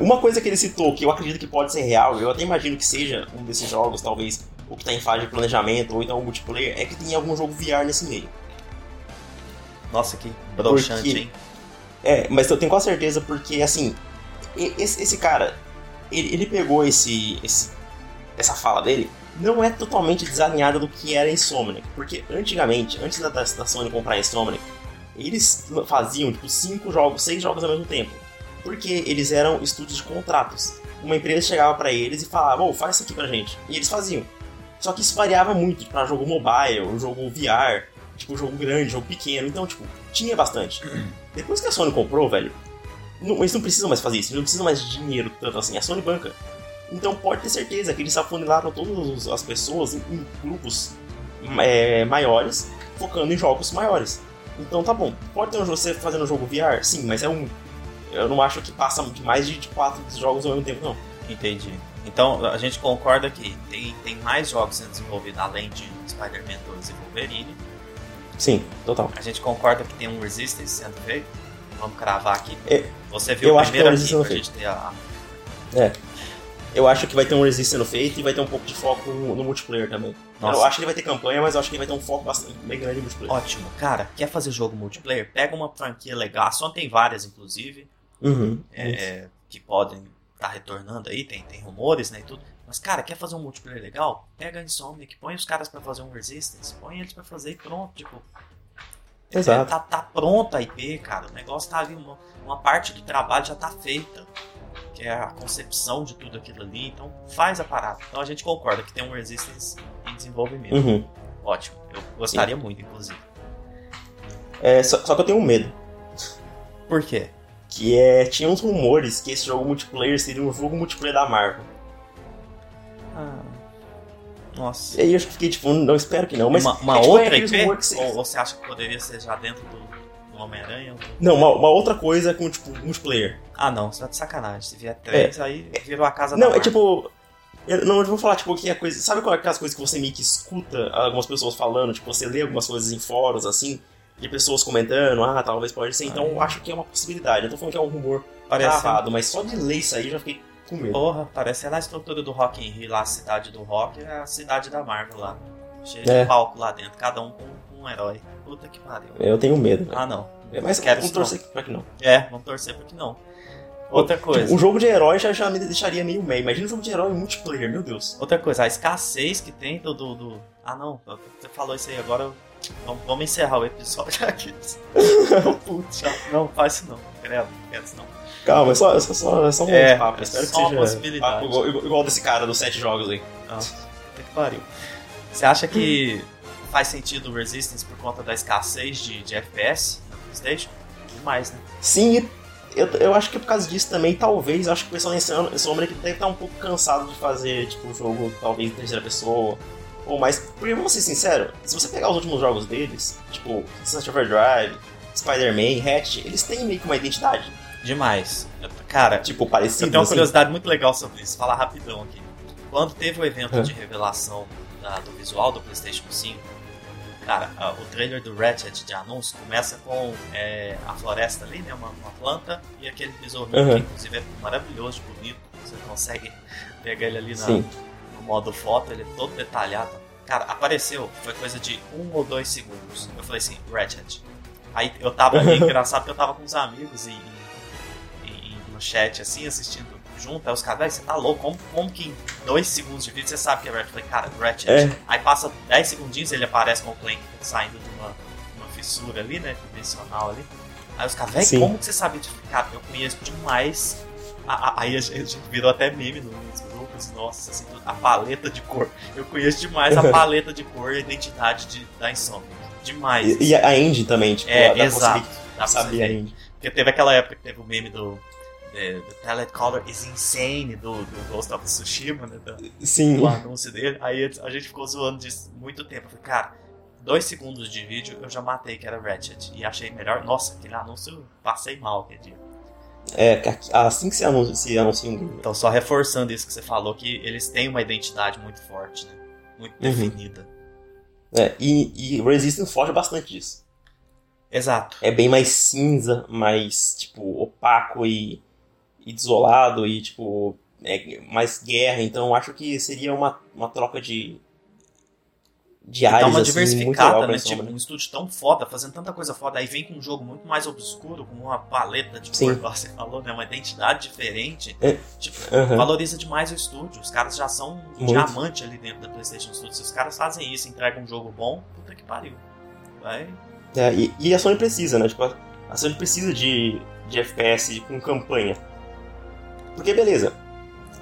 Speaker 2: uma coisa que ele citou, que eu acredito que pode ser real, eu até imagino que seja um desses jogos, talvez, o que tá em fase de planejamento, ou então o multiplayer, é que tem algum jogo VR nesse meio.
Speaker 1: Nossa, que broxante,
Speaker 2: Porque-
Speaker 1: hein?
Speaker 2: É, mas eu tenho quase certeza porque, assim, esse, esse cara, ele, ele pegou esse, esse- essa fala dele, não é totalmente desalinhada do que era a Insomniac. Porque antigamente, antes da, da Sony comprar a Insomniac, eles faziam, tipo, cinco jogos, seis jogos ao mesmo tempo. Porque eles eram estúdios de contratos. Uma empresa chegava pra eles e falava, ô, faz isso aqui pra gente. E eles faziam. Só que isso variava muito pra jogo mobile, jogo VR, tipo, jogo grande, jogo pequeno. Então, tipo, tinha bastante. Depois que a Sony comprou, velho, não- eles não precisam mais fazer isso, eles não precisam mais de dinheiro tanto assim, a Sony banca. Então pode ter certeza que eles afunilaram todas as pessoas em, grupos é, maiores, focando em jogos maiores. Então tá bom, pode ter um jogo, você fazendo um jogo VR? Sim, mas é um. Eu não acho que passa de mais de quatro jogos ao mesmo tempo, não.
Speaker 1: Entendi. Então a gente concorda que tem, tem mais jogos sendo desenvolvidos além de Spider-Man 2 e Wolverine.
Speaker 2: Sim, total.
Speaker 1: A gente concorda que tem um Resistance sendo feito. Vamos cravar aqui.
Speaker 2: É,
Speaker 1: Você viu
Speaker 2: eu
Speaker 1: o
Speaker 2: acho que um
Speaker 1: aqui pra gente ter a.
Speaker 2: Eu acho que vai ter um Resist sendo feito e vai ter um pouco de foco no, no multiplayer também.
Speaker 1: Nossa.
Speaker 2: Eu acho que ele vai ter campanha, mas eu acho que ele vai ter um foco bastante bem grande no multiplayer.
Speaker 1: Ótimo. Cara, quer fazer jogo multiplayer? Pega uma franquia legal. A Sony tem várias, inclusive,
Speaker 2: Uhum.
Speaker 1: é, que podem estar retornando aí, tem, tem rumores, né, e tudo. Mas, cara, quer fazer um multiplayer legal? Pega a Insomniac, põe os caras pra fazer um Resistance, põe eles pra fazer e pronto, tipo...
Speaker 2: Exato.
Speaker 1: É, tá, tá pronta a IP, cara. O negócio tá ali, uma, uma parte do trabalho já tá feita. Que é a concepção de tudo aquilo ali. Então faz a parada. Então a gente concorda que tem um Resistance em desenvolvimento.
Speaker 2: Uhum.
Speaker 1: Ótimo. Eu gostaria muito, inclusive.
Speaker 2: É, só, só que eu tenho um medo.
Speaker 1: Por quê?
Speaker 2: Que é. Tinha uns rumores que esse jogo multiplayer seria um jogo multiplayer da Marvel.
Speaker 1: Ah, nossa.
Speaker 2: E aí eu fiquei tipo, não espero que não. Mas
Speaker 1: uma uma
Speaker 2: é, tipo, é
Speaker 1: outra
Speaker 2: aqueles
Speaker 1: IP? Ou você acha que poderia ser já dentro do, Homem-Aranha?
Speaker 2: Não, uma, uma outra coisa com tipo multiplayer.
Speaker 1: Ah, não. Você tá de sacanagem. Se vier três, aí virou a casa da
Speaker 2: Não, é tipo. Eu, não, eu vou falar, tipo, que é coisa. Sabe qual é aquelas coisas que você meio que escuta algumas pessoas falando? Tipo, você lê algumas coisas em fóruns, assim, de pessoas comentando, ah, talvez pode ser. Então eu acho que é uma possibilidade. Eu tô falando que é um rumor
Speaker 1: Parece-
Speaker 2: gravado, mas só de ler isso aí eu já fiquei com medo.
Speaker 1: Porra, parece na estrutura do Rock in Rio lá, a cidade do rock, é a cidade da Marvel lá. Cheio
Speaker 2: É.
Speaker 1: de palco lá dentro, cada um com um herói. Puta que pariu.
Speaker 2: Eu tenho medo. velho.
Speaker 1: Ah, não.
Speaker 2: É, mas
Speaker 1: quero
Speaker 2: vamos torcer pra que não.
Speaker 1: É, vamos torcer pra que não. Outra coisa.
Speaker 2: Tipo, um jogo de herói já, já me deixaria meio meio. Imagina um jogo de herói multiplayer, meu Deus.
Speaker 1: Outra coisa, a escassez que tem do. do, do- Ah não, você falou isso aí agora. eu- Vamos, vamos encerrar o episódio aqui. Putz, não, faz isso não. Credo, quero isso não.
Speaker 2: Calma, é só, é só, só, é só um
Speaker 1: É,
Speaker 2: papo.
Speaker 1: é
Speaker 2: Eu espero
Speaker 1: só
Speaker 2: que
Speaker 1: uma
Speaker 2: seja
Speaker 1: possibilidade.
Speaker 2: papo igual, igual- desse cara dos sete jogos aí.
Speaker 1: Puta que pariu. Você acha que faz sentido o Resistance por conta da escassez de, de FPS na PlayStation? Demais, né?
Speaker 2: Sim, eu, eu acho que por causa disso também, talvez, eu acho que o pessoal esse homem aqui deve estar um pouco cansado de fazer, tipo, um jogo talvez em terceira pessoa. Ou mais. Porque vamos ser sinceros, se você pegar os últimos jogos deles, tipo, Sunset Overdrive, Spider-Man, Hatch, eles têm meio que uma identidade,
Speaker 1: Demais. Eu- Cara,
Speaker 2: tipo,
Speaker 1: eu
Speaker 2: parecida.
Speaker 1: tenho uma
Speaker 2: assim.
Speaker 1: curiosidade muito legal sobre isso. Falar rapidão aqui. Quando teve o evento
Speaker 2: É.
Speaker 1: de revelação da- do visual do PlayStation 5, cara, a- o trailer do Ratchet de anúncio começa com é, a floresta ali, né? Uma, uma planta e aquele besourinho
Speaker 2: Uhum.
Speaker 1: que inclusive é maravilhoso, bonito. Você consegue pegar ele ali na, no modo foto, ele é todo detalhado. Cara, apareceu, foi coisa de um ou dois segundos. Eu falei assim, Ratchet. Aí eu tava ali, engraçado que eu tava com uns amigos e, e- e no chat, assim, assistindo junto. Aí os caras, "Véi, você tá louco? Como, como que em dois segundos de vídeo você sabe que é Ratchet? Eu falei, cara, Ratchet.
Speaker 2: É.
Speaker 1: Aí passa 10 segundinhos ele aparece com o Clank saindo de uma, uma fissura ali, né? Dimensional ali. Aí os caras, velho, como que você sabe disso? Cara, eu conheço demais. Aí a gente virou até meme nos grupos, nossa, assim, a paleta de cor. Eu conheço demais a paleta de cor e a identidade de, da Insomniac. Demais.
Speaker 2: E, e a engine também, tipo,
Speaker 1: É, exato.
Speaker 2: conseguir saber a engine.
Speaker 1: Porque teve aquela época que teve o meme do. The, the Palette Color is Insane do, do Ghost of Tsushima, né? Do,
Speaker 2: Sim.
Speaker 1: do anúncio dele. Aí a gente ficou zoando disso muito tempo. Eu falei, cara, dois segundos de vídeo eu já matei que era Ratchet. E achei melhor. Nossa, aquele anúncio eu passei mal aquele dia.
Speaker 2: É, assim que se anuncia, se anuncia um game.
Speaker 1: Então, só reforçando isso que você falou, que eles têm uma identidade muito forte, né? Muito
Speaker 2: Uhum.
Speaker 1: definida.
Speaker 2: É, e, e Resistance foge bastante disso.
Speaker 1: Exato.
Speaker 2: É bem mais cinza, mais, tipo, opaco e, e desolado e, tipo, é mais guerra. Então acho que seria uma, uma troca de, de
Speaker 1: Dá
Speaker 2: áreas,
Speaker 1: uma
Speaker 2: assim,
Speaker 1: diversificada, né? Tipo, um estúdio tão foda, fazendo tanta coisa foda, aí vem com um jogo muito mais obscuro, com uma paleta de cor, você falou, né? Uma identidade diferente.
Speaker 2: É.
Speaker 1: Tipo,
Speaker 2: Aham.
Speaker 1: valoriza demais o estúdio. Os caras já são um
Speaker 2: Muito.
Speaker 1: diamante ali dentro da PlayStation Studios. Se os caras fazem isso, entregam um jogo bom, puta que pariu. Vai.
Speaker 2: É, e, e a Sony precisa, né? Tipo, a- a Sony precisa de, de FPS com campanha. Porque, beleza,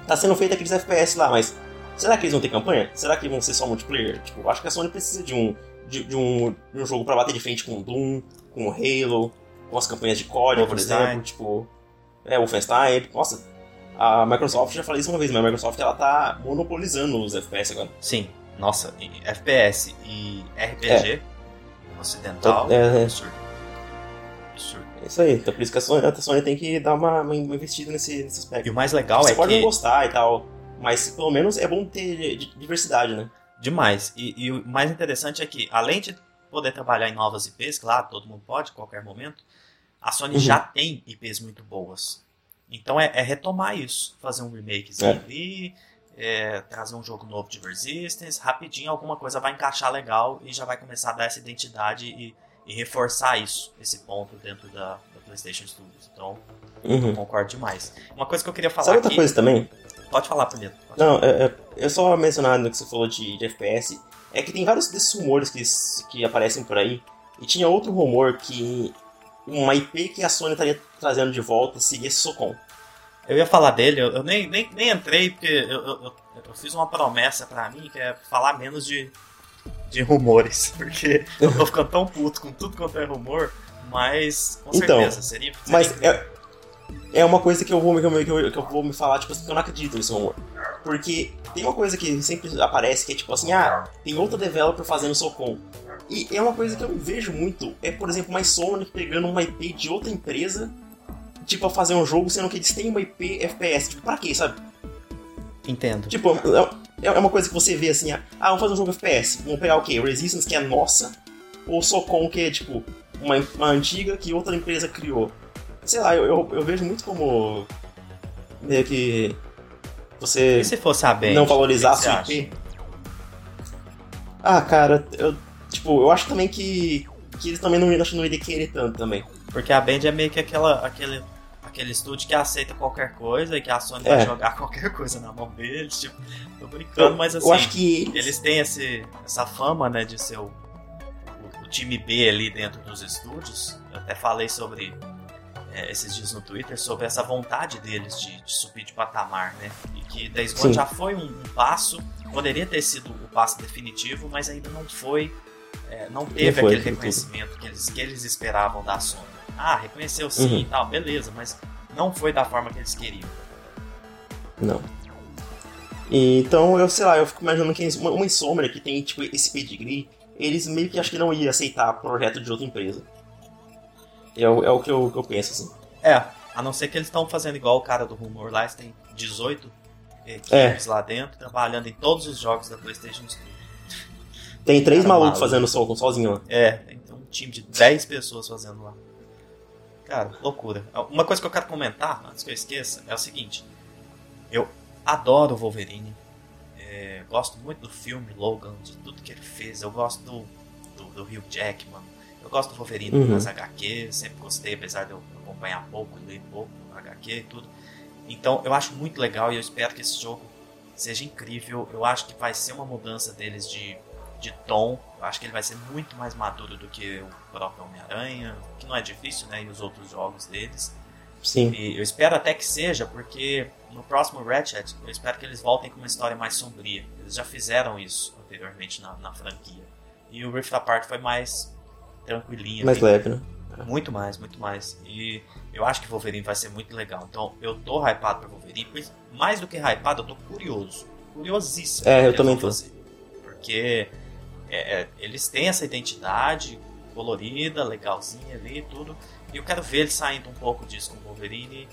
Speaker 2: tá sendo feito aqueles FPS lá, mas será que eles vão ter campanha? Será que vão ser só multiplayer? Tipo, acho que a Sony precisa de um, de, de um, de um jogo pra bater de frente com o Doom, com o Halo, com as campanhas de código, por exemplo. Tipo, é, Wolfenstein. Nossa, a Microsoft, já falei isso uma vez, mas a Microsoft ela tá monopolizando os FPS agora.
Speaker 1: Sim. Nossa, e FPS e RPG ocidental.
Speaker 2: É, é.
Speaker 1: absurdo. Absurdo.
Speaker 2: É isso aí, então por isso que a Sony, a Sony tem que dar uma, uma investida nesse, nesse aspecto.
Speaker 1: E o mais legal
Speaker 2: Você
Speaker 1: é
Speaker 2: pode
Speaker 1: que.
Speaker 2: não gostar e tal, mas pelo menos é bom ter di- diversidade, né?
Speaker 1: Demais. E, e o mais interessante é que, além de poder trabalhar em novas IPs, claro, todo mundo pode, a qualquer momento, a Sony
Speaker 2: Uhum.
Speaker 1: já tem IPs muito boas. Então é, é retomar isso, fazer um remakezinho
Speaker 2: É.
Speaker 1: ali, é, trazer um jogo novo de Resistance, rapidinho alguma coisa vai encaixar legal e já vai começar a dar essa identidade e, e reforçar isso, esse ponto dentro da, da PlayStation Studios. Então, eu
Speaker 2: Uhum.
Speaker 1: concordo demais. Uma coisa que eu queria falar
Speaker 2: Sabe outra
Speaker 1: aqui.
Speaker 2: coisa também?
Speaker 1: Pode falar, Preto. Pode
Speaker 2: Não, é, é, eu só mencionar no que você falou de, de FPS, é que tem vários desses rumores que, que aparecem por aí, e tinha outro rumor que uma IP que a Sony estaria trazendo de volta seria Socom.
Speaker 1: Eu ia falar dele, eu, eu nem, nem, nem entrei porque eu, eu, eu- eu fiz uma promessa pra mim que é falar menos de, de rumores. Porque eu tô ficando tão puto com tudo quanto é rumor, mas com
Speaker 2: Então,
Speaker 1: certeza seria. seria
Speaker 2: Mas
Speaker 1: incrível.
Speaker 2: é, é uma coisa que eu vou, que eu, que eu, que eu vou me falar, tipo assim, que eu não acredito nesse rumor. Porque tem uma coisa que sempre aparece que é tipo assim, ah, tem outro developer fazendo Socom. E é uma coisa que eu vejo muito, é por exemplo, uma Sony pegando uma IP de outra empresa, tipo, a fazer um jogo, sendo que eles têm uma IP FPS. Tipo, pra quê, sabe?
Speaker 1: Entendo.
Speaker 2: Tipo, é, é uma coisa que você vê assim, ah, vamos fazer um jogo FPS. Vamos pegar o quê? Resistance, que é nossa, ou Socom, que é tipo uma, uma antiga que outra empresa criou. Sei lá, eu, eu, eu vejo muito como meio que você
Speaker 1: e se fosse a Band,
Speaker 2: não valorizar a sua IP. Ah, cara, eu, tipo, eu acho também que, que eles também não, acho não iriam querer tanto também.
Speaker 1: Porque a Band é meio que aquela, aquele, aquele estúdio que aceita qualquer coisa e que a Sony é. vai jogar qualquer coisa na mão deles. Tipo, tô brincando, eu, mas assim,
Speaker 2: eu acho que
Speaker 1: eles têm esse, essa fama, né, de ser o, o, o time B ali dentro dos estúdios. Eu até falei sobre é, esses dias no Twitter sobre essa vontade deles de, de subir de patamar, né? E que Days Gone já foi um, um, passo, poderia ter sido o passo definitivo, mas ainda não foi, é, não teve não aquele reconhecimento que eles, que eles esperavam da Sony. Ah, reconheceu sim uhum. e tal, beleza, mas não foi da forma que eles queriam.
Speaker 2: Não. E, então, eu sei lá, eu fico imaginando que uma, uma Insomnia que tem tipo, esse pedigree, eles meio que acho que não iam aceitar projeto de outra empresa. É o, é o que, eu, que eu penso, assim.
Speaker 1: É, a não ser que eles estão fazendo igual o cara do rumor lá, eles têm 18 equipes é. lá dentro, trabalhando em todos os jogos da PlayStation Studio.
Speaker 2: Tem três malucos maluco. fazendo sol, sozinho lá.
Speaker 1: É, tem um time de 10 pessoas fazendo lá. Cara, loucura. Uma coisa que eu quero comentar, antes que eu esqueça, é o seguinte. Eu adoro o Wolverine. É, gosto muito do filme Logan, de tudo que ele fez. Eu gosto do, do, do Hugh Jackman. Eu gosto do Wolverine uhum. nas HQ, sempre gostei, apesar de eu acompanhar pouco, ler pouco HQ e tudo. Então eu acho muito legal e eu espero que esse jogo seja incrível. Eu acho que vai ser uma mudança deles de, de tom. Eu acho que ele vai ser muito mais maduro do que o próprio Homem-Aranha, que não é difícil, né? E os outros jogos deles.
Speaker 2: Sim.
Speaker 1: E eu espero até que seja, porque no próximo Ratchet eu espero que eles voltem com uma história mais sombria. Eles já fizeram isso anteriormente na, na franquia. E o Rift Apart foi mais tranquilinha.
Speaker 2: Mais leve, né?
Speaker 1: Muito mais, muito mais. E eu acho que Wolverine vai ser muito legal. Então eu tô hypado pra Wolverine, mais do que hypado, eu tô curioso. Curiosíssimo.
Speaker 2: É, eu também tô.
Speaker 1: Fazer. Porque é, é, eles têm essa identidade colorida, legalzinha ali e tudo. E eu quero ver eles saindo um pouco disso com o Wolverine.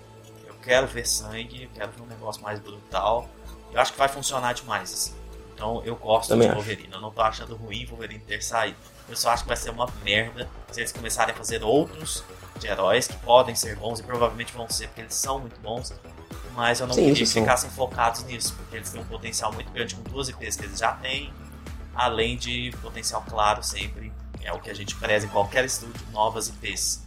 Speaker 1: Eu quero ver sangue, eu quero ver um negócio mais brutal. Eu acho que vai funcionar demais. Assim. Então eu gosto também de Wolverine. Acho. Eu não tô achando ruim Wolverine ter saído. Eu só acho que vai ser uma merda se eles começarem a fazer outros de heróis que podem ser bons e provavelmente vão ser, porque eles são muito bons. Mas eu não Sim, queria que ficassem focados nisso, porque eles têm um potencial muito grande com duas IPs que eles já têm, além de potencial claro sempre. É o que a gente preza em qualquer estúdio, novas IPs.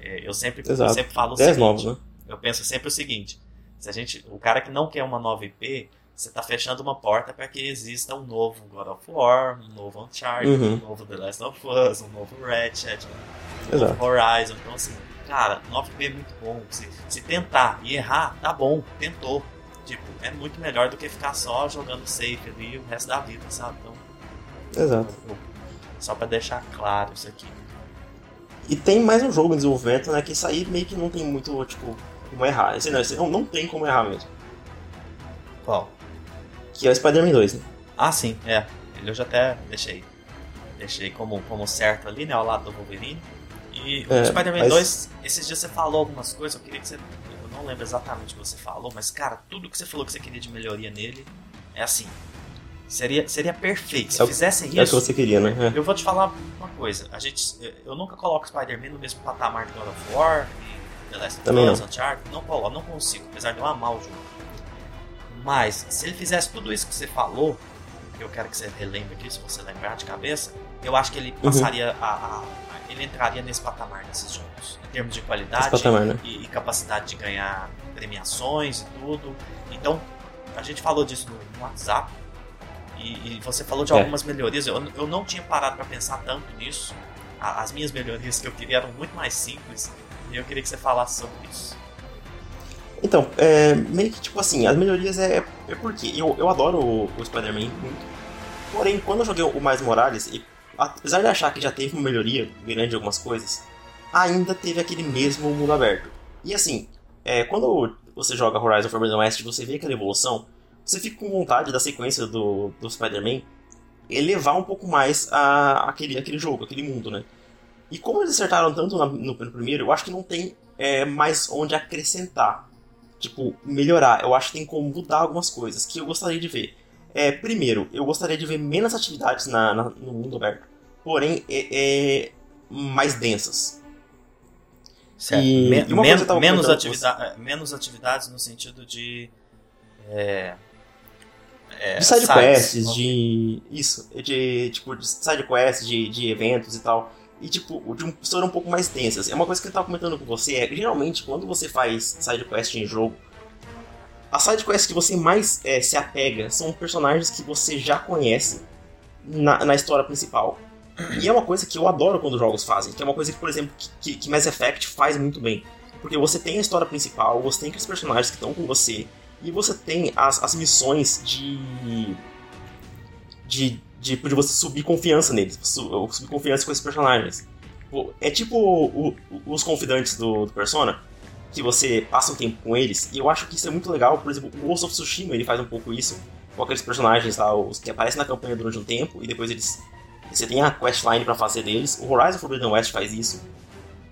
Speaker 1: É, eu sempre, eu sempre falo o seguinte, novos, né? eu penso sempre o seguinte, se a gente, o cara que não quer uma nova IP, você está fechando uma porta para que exista um novo God of War, um novo Uncharted, uhum. um novo The Last of Us, um novo Ratchet, um Exato. novo Horizon. Então, assim, cara, 9P é muito bom. Se, se tentar e errar, tá bom, tentou. Tipo, é muito melhor do que ficar só jogando safe ali o resto da vida, sabe? Então,
Speaker 2: Exato.
Speaker 1: Só para deixar claro isso aqui.
Speaker 2: E tem mais um jogo em desenvolvimento, né? Que isso aí meio que não tem muito, tipo, como errar. Esse não, esse não, não tem como errar mesmo.
Speaker 1: Qual?
Speaker 2: que é o Spider-Man 2, né?
Speaker 1: Ah, sim, é. Ele eu já até deixei. Deixei como, como certo ali, né? Ao lado do Wolverine. E é, o Spider-Man mas... 2, esses dias você falou algumas coisas, eu queria que você. Eu não lembro exatamente o que você falou, mas, cara, tudo que você falou que você queria de melhoria nele é assim. Seria, seria perfeito. Se é fizessem isso.
Speaker 2: É o que você queria, né?
Speaker 1: É. Eu vou te falar uma coisa. A gente, eu nunca coloco Spider-Man no mesmo patamar de God of War The Last of Us, Uncharted. Não coloco, não consigo, apesar de eu amar o jogo. Mas, se ele fizesse tudo isso que você falou, eu quero que você relembre aqui, se você lembrar de cabeça, eu acho que ele uhum. passaria uhum. a, a, a, Ele entraria nesse patamar nesses jogos. Em termos de qualidade
Speaker 2: patamar, né?
Speaker 1: e, e, capacidade de ganhar premiações e tudo. Então, a gente falou disso no WhatsApp. E, e, você falou de é. algumas melhorias. Eu, eu não tinha parado para pensar tanto nisso. As minhas melhorias que eu queria eram muito mais simples. E eu queria que você falasse sobre isso.
Speaker 2: Então, é, meio que tipo assim, as melhorias é, é porque eu, eu adoro o, o Spider-Man muito. Porém, quando eu joguei o Mais Morales, e, apesar de achar que já teve uma melhoria grande em algumas coisas, ainda teve aquele mesmo mundo aberto. E assim, é, quando você joga Horizon Forbidden West você vê aquela evolução, você fica com vontade da sequência do, do Spider-Man elevar um pouco mais a, aquele, aquele jogo, aquele mundo, né? E como eles acertaram tanto na, no, no primeiro, eu acho que não tem é, mais onde acrescentar tipo, melhorar. Eu acho que tem como mudar algumas coisas que eu gostaria de ver. É, primeiro, eu gostaria de ver menos atividades na, na no mundo aberto, porém é, é mais densas.
Speaker 1: Certo. E, Men e men menos, atividade, menos atividades no sentido de. É,
Speaker 2: é, de side quests, de. Isso, de tipo, de side quests, de, de eventos e tal. E tipo, de um, história um pouco mais tensas. É uma coisa que eu tava comentando com você, é geralmente quando você faz side quest em jogo, as side quests que você mais é, se apega são personagens que você já conhece na, na história principal. E é uma coisa que eu adoro quando jogos fazem, que é uma coisa que, por exemplo, que, que Mass Effect faz muito bem. Porque você tem a história principal, você tem aqueles personagens que estão com você, e você tem as, as missões de, de, de, de você subir confiança neles, subir confiança com esses personagens. É tipo o, o, os confidantes do, do Persona, que você passa um tempo com eles, e eu acho que isso é muito legal. Por exemplo, o Ghost of Tsushima ele faz um pouco isso, com aqueles personagens lá, os que aparecem na campanha durante um tempo, e depois eles. Você tem a questline para fazer deles. O Horizon Forbidden West faz isso.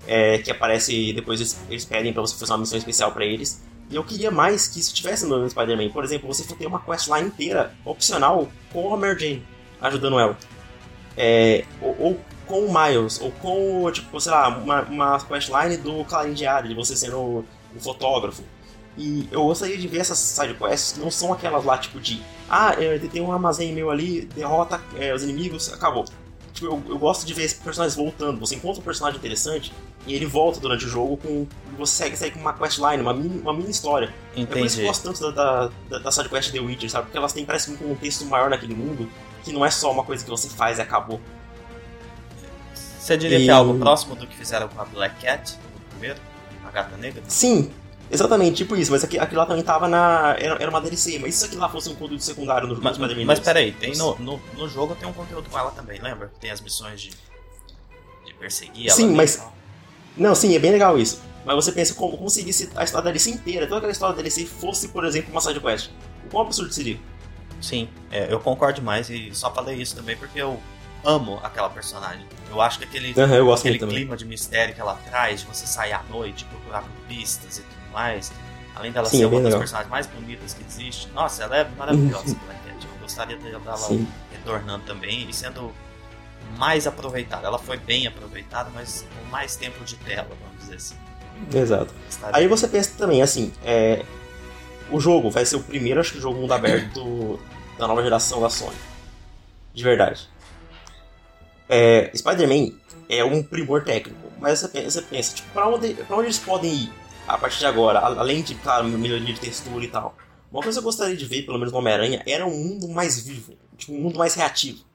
Speaker 2: É, que aparece depois eles, eles pedem para você fazer uma missão especial para eles. Eu queria mais que isso tivesse no Spider-Man. Por exemplo, você ter uma questline inteira, opcional, com a Mary Jane, ajudando ela. É, ou, ou, com o Miles, ou com, tipo, sei lá, uma, uma questline do Clarim Diário, de você sendo o, o fotógrafo. E eu gostaria de ver essas sidequests que não são aquelas lá, tipo, de ah, é, tem um armazém meu ali, derrota é, os inimigos, acabou. Eu, eu gosto de ver esses personagens voltando. Você encontra um personagem interessante e ele volta durante o jogo com. Você segue, segue com uma questline, uma mini, uma mini história.
Speaker 1: Entendi.
Speaker 2: É por isso que eu gosto tanto da, da, da sidequest The Witcher, sabe? Porque elas têm, parece um contexto maior naquele mundo, que não é só uma coisa que você faz e acabou.
Speaker 1: Você diria e... que é algo próximo do que fizeram com a Black Cat no primeiro? A Gata Negra?
Speaker 2: Sim, Exatamente, tipo isso, mas aqui, aquilo lá também tava na. Era, era uma DLC, mas se aquilo lá fosse um conteúdo secundário no
Speaker 1: mas, Spider-Man Mas peraí, tem no, no, no jogo tem um conteúdo com ela também, lembra? Tem as missões de, de perseguir ela.
Speaker 2: Sim, mas. Não, sim, é bem legal isso. Mas você pensa como conseguisse a história da DLC inteira, toda aquela história da DLC fosse, por exemplo, uma side quest. O quão absurdo seria?
Speaker 1: Sim, é, eu concordo mais e só falei isso também porque eu amo aquela personagem. Eu acho que aquele,
Speaker 2: uhum,
Speaker 1: aquele clima de mistério que ela traz, de você sair à noite, procurar por pistas e tudo mais. Além dela Sim, ser é uma das personagens mais bonitas que existe. Nossa, ela é maravilhosa, Black Cat. Eu gostaria dela Sim. retornando também e sendo mais aproveitada. Ela foi bem aproveitada, mas com mais tempo de tela, vamos dizer assim.
Speaker 2: Exato. Aí você pensa também, assim, é, o jogo vai ser o primeiro, acho que, jogo mundo aberto da nova geração da Sony. De verdade. É, Spider-Man é um primor técnico, mas você pensa, você pensa tipo, pra onde, pra onde eles podem ir a partir de agora, além de, claro, melhoria de textura e tal. Uma coisa que eu gostaria de ver, pelo menos no Homem-Aranha, era um mundo mais vivo, tipo, um mundo mais reativo.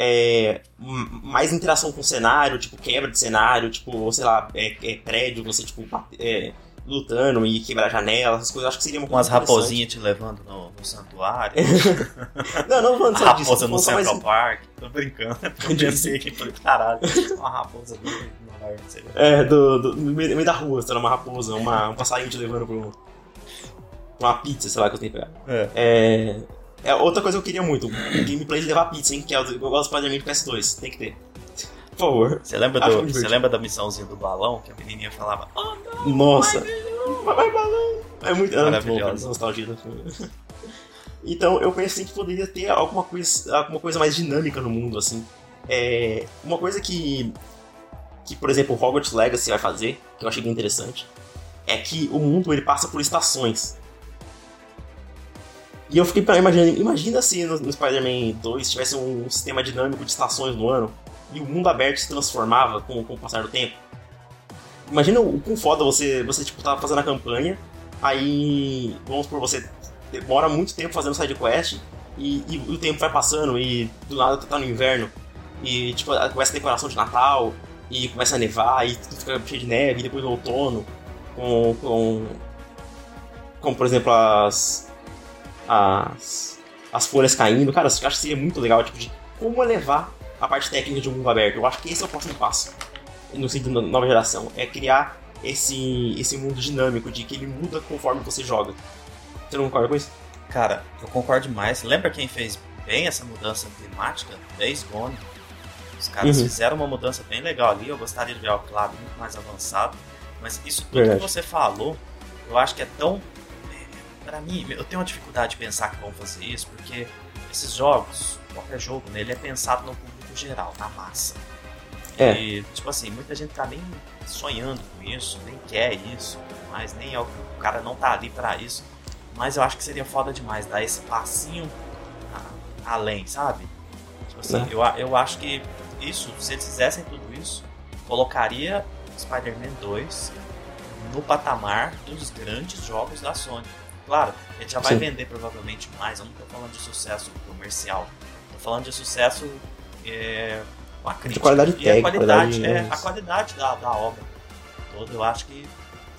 Speaker 2: É, mais interação com o cenário, tipo, quebra de cenário, tipo, sei lá, é, é prédio, você, tipo, é, lutando e quebrar janelas, essas coisas, acho que seria uma
Speaker 1: coisa Umas raposinhas te levando no, no santuário.
Speaker 2: não, não falando
Speaker 1: só disso. Raposa no Central mais... Park, tô brincando, eu pensei aqui, caralho, uma raposa ali.
Speaker 2: É, do, do, no meio da rua, você tá uma raposa, uma, um passarinho te levando pro. uma pizza, sei lá, que eu tenho que pegar. É. é. é outra coisa que eu queria muito, gameplay de levar pizza, hein? Que é o eu gosto do Spider-Man PS2, tem que ter. Por favor.
Speaker 1: Você lembra, do, você lembra da missãozinha do balão? Que a menininha falava, oh
Speaker 2: não, Nossa! Vai, vai balão! É muito, é maravilhoso. nostalgia do filme. Então eu pensei que poderia ter alguma coisa, alguma coisa mais dinâmica no mundo, assim. É, uma coisa que que, por exemplo, Hogwarts Legacy vai fazer, que eu achei bem interessante, é que o mundo ele passa por estações. E eu fiquei imaginando, imagina se no, no Spider-Man 2 tivesse um sistema dinâmico de estações no ano e o mundo aberto se transformava com, com o passar do tempo. Imagina o quão foda você, você tipo, tá fazendo a campanha, aí, vamos por você demora muito tempo fazendo side quest e, e, o tempo vai passando e do nada tá no inverno e tipo, começa a decoração de Natal e começa a nevar e tudo fica cheio de neve, e depois no outono, com, com, com por exemplo, as, as, as folhas caindo. Cara, eu acho que seria muito legal, tipo, de como levar a parte técnica de um mundo aberto. Eu acho que esse é o próximo passo, no sentido da nova geração, é criar esse, esse mundo dinâmico, de que ele muda conforme você joga. Você não concorda com isso?
Speaker 1: Cara, eu concordo mais. Lembra quem fez bem essa mudança climática? Days Gone. Os caras uhum. fizeram uma mudança bem legal ali. Eu gostaria de ver algo, claro, muito mais avançado. Mas isso tudo Verdade. que você falou eu acho que é tão. Pra mim, eu tenho uma dificuldade de pensar que vão fazer isso, porque esses jogos, qualquer jogo, né, ele é pensado no público geral, na massa.
Speaker 2: É.
Speaker 1: E, tipo assim, muita gente tá nem sonhando com isso, nem quer isso, mas nem é o, o cara não tá ali pra isso. Mas eu acho que seria foda demais dar esse passinho a- além, sabe? Tipo assim,
Speaker 2: Né?
Speaker 1: eu, eu acho que isso, se eles fizessem tudo isso, colocaria Spider-Man 2 no patamar dos grandes jogos da Sony. Claro, ele já vai
Speaker 2: Sim.
Speaker 1: vender provavelmente mais, eu não tô falando de sucesso comercial, tô falando de sucesso é, com a crítica.
Speaker 2: qualidade
Speaker 1: e a
Speaker 2: técnica,
Speaker 1: qualidade,
Speaker 2: qualidade-
Speaker 1: é, a qualidade da, da obra toda, eu acho que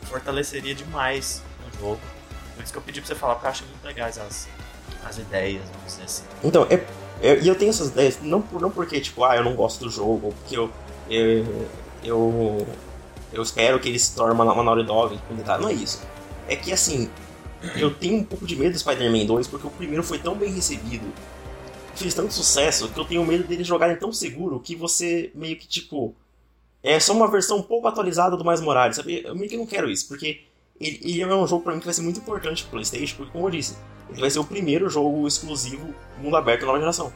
Speaker 1: fortaleceria demais o jogo. Por isso que eu pedi pra você falar, porque eu acho muito legais as, as ideias, vamos dizer assim.
Speaker 2: Então, é, é- e eu tenho essas ideias, não, não porque, tipo, ah, eu não gosto do jogo, ou porque eu, eu, eu, eu espero que ele se torne uma, uma Naughty Dog, comentar. não é isso. É que, assim, eu tenho um pouco de medo do Spider-Man 2, porque o primeiro foi tão bem recebido, fez tanto sucesso, que eu tenho medo deles jogarem tão seguro que você meio que, tipo, é só uma versão um pouco atualizada do Mais Morales, sabe? Eu meio que não quero isso, porque ele, ele é um jogo pra mim que vai ser muito importante pro PlayStation, porque, como eu disse, ele vai ser o primeiro jogo exclusivo mundo aberto nova geração.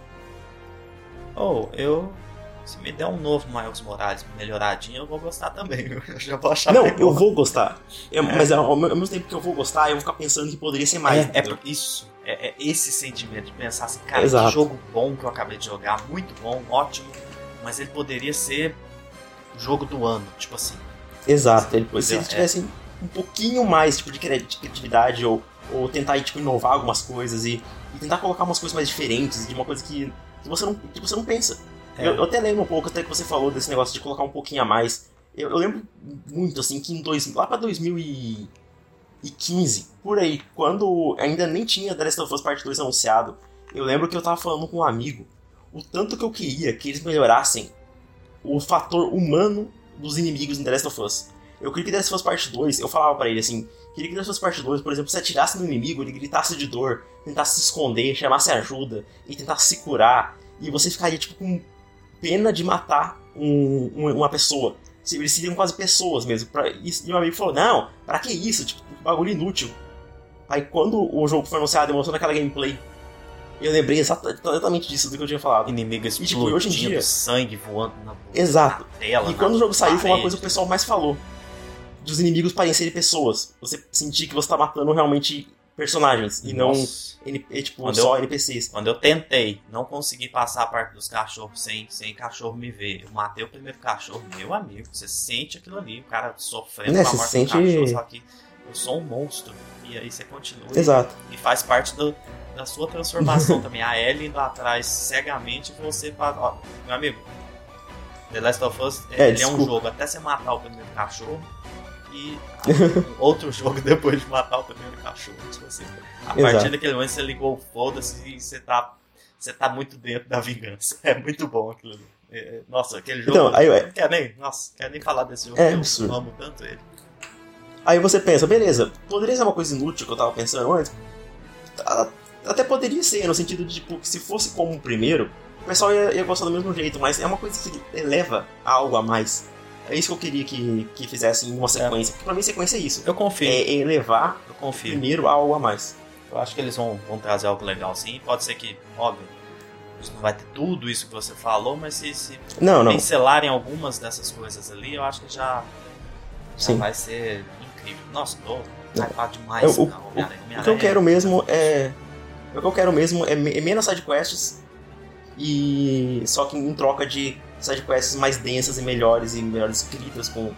Speaker 1: Ou eu. Se me der um novo Miles Morales melhoradinho, eu vou gostar também. Eu já vou achar
Speaker 2: Não, eu vou gostar. É, Mas ao, mesmo tempo que eu vou gostar, eu vou ficar pensando que poderia ser mais.
Speaker 1: É, é isso. É, é esse sentimento de pensar assim, cara,
Speaker 2: Exato.
Speaker 1: que jogo bom que eu acabei de jogar, muito bom, ótimo, mas ele poderia ser o jogo do ano, tipo assim.
Speaker 2: Exato. Ele, se
Speaker 1: é,
Speaker 2: eles tivessem um pouquinho mais tipo, de cri- de criatividade ou, ou tentar tipo, inovar algumas coisas e, e tentar colocar umas coisas mais diferentes, de uma coisa que, que você, não, que você não pensa.
Speaker 1: É.
Speaker 2: Eu, eu até lembro um pouco, até que você falou desse negócio de colocar um pouquinho a mais. Eu, eu lembro muito, assim, que em dois, lá pra 2015, por aí, quando ainda nem tinha The Last of Us Part 2 anunciado, eu lembro que eu tava falando com um amigo o tanto que eu queria que eles melhorassem o fator humano dos inimigos em The Last of Us. Eu queria que The Last of Us Part 2, eu falava pra ele assim, queria que The Last of Us Part 2, por exemplo, se atirasse no inimigo, ele gritasse de dor, tentasse se esconder, chamasse ajuda e tentasse se curar, e você ficaria tipo com pena de matar um- um- uma pessoa. Eles seriam quase pessoas mesmo. Pra, e, e meu amigo falou, não, pra que isso? Tipo, bagulho inútil. Aí quando o jogo foi anunciado e mostrou naquela gameplay, eu lembrei exata- exatamente disso do que eu tinha falado.
Speaker 1: Inimigo
Speaker 2: tipo,
Speaker 1: explodindo,
Speaker 2: hoje em dia-
Speaker 1: sangue voando na,
Speaker 2: Exato.
Speaker 1: tela.
Speaker 2: E quando o jogo saiu, foi uma coisa que o pessoal mais falou. Dos inimigos parecerem pessoas. Você sentir que você tá matando realmente personagens. E não
Speaker 1: Nossa.
Speaker 2: N- é, tipo,
Speaker 1: Quando
Speaker 2: só
Speaker 1: eu-
Speaker 2: NPCs.
Speaker 1: Quando eu tentei, não consegui passar a parte dos cachorros sem, sem cachorro me ver. Eu matei o primeiro cachorro, meu amigo. Você sente aquilo ali, o cara sofrendo
Speaker 2: Né,
Speaker 1: com a morte
Speaker 2: sente-
Speaker 1: do cachorro, só que eu sou um monstro. E aí você continua. e-
Speaker 2: Exato.
Speaker 1: E faz parte do- da sua transformação também. A Ellie indo atrás cegamente e você faz. Ó, meu amigo, The Last of Us
Speaker 2: É,
Speaker 1: é um jogo até você matar o primeiro cachorro e outro jogo depois de matar o primeiro cachorro. Tipo assim, a
Speaker 2: Exato.
Speaker 1: partir daquele momento você ligou o foda-se e você tá, você tá muito dentro da vingança. É muito bom aquilo ali. É, é, Nossa, aquele jogo.
Speaker 2: Então, aí,
Speaker 1: eu não quero nem, nossa, quero nem falar desse jogo.
Speaker 2: É absurdo.
Speaker 1: Eu amo tanto ele.
Speaker 2: Aí você pensa, beleza, poderia ser uma coisa inútil que eu tava pensando antes? Tá- Até poderia ser, no sentido de, tipo, que se fosse como o primeiro, o pessoal ia, ia gostar do mesmo jeito, mas é uma coisa que eleva a algo a mais. É isso que eu queria que, que fizessem em uma sequência, porque pra mim sequência é isso.
Speaker 1: Eu confio,
Speaker 2: É elevar
Speaker 1: eu confio.
Speaker 2: primeiro algo a mais.
Speaker 1: Eu acho que eles vão, vão trazer algo legal sim. Pode ser que, óbvio, não vai ter tudo isso que você falou, mas se, se
Speaker 2: Não, não.
Speaker 1: pincelarem algumas dessas coisas ali, eu acho que já, já
Speaker 2: Sim.
Speaker 1: vai ser incrível. Nossa, tô hypado demais.
Speaker 2: Eu- o-
Speaker 1: cara, Homem-Aranha.
Speaker 2: O que eu quero
Speaker 1: é-
Speaker 2: mesmo é. O que eu quero mesmo é, é menos sidequests e só que em troca de sidequests mais densas e melhores e melhores escritas com,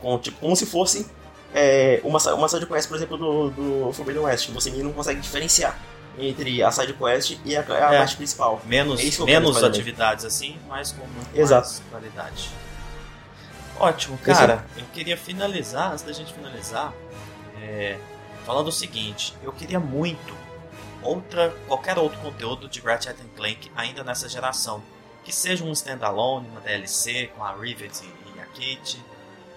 Speaker 2: com tipo como se fosse é, uma uma sidequest por exemplo do, do Forbidden West que você não consegue diferenciar entre a sidequest e a, a
Speaker 1: É.
Speaker 2: parte principal.
Speaker 1: Menos,
Speaker 2: É
Speaker 1: menos atividades assim, mas com muito
Speaker 2: Exato.
Speaker 1: mais qualidade. Ótimo, cara. Eu queria finalizar, antes da gente finalizar, é, falando o seguinte: eu queria muito outra, qualquer outro conteúdo de Ratchet Clank ainda nessa geração. Que seja um standalone, uma DLC com a Rivet e a Kate,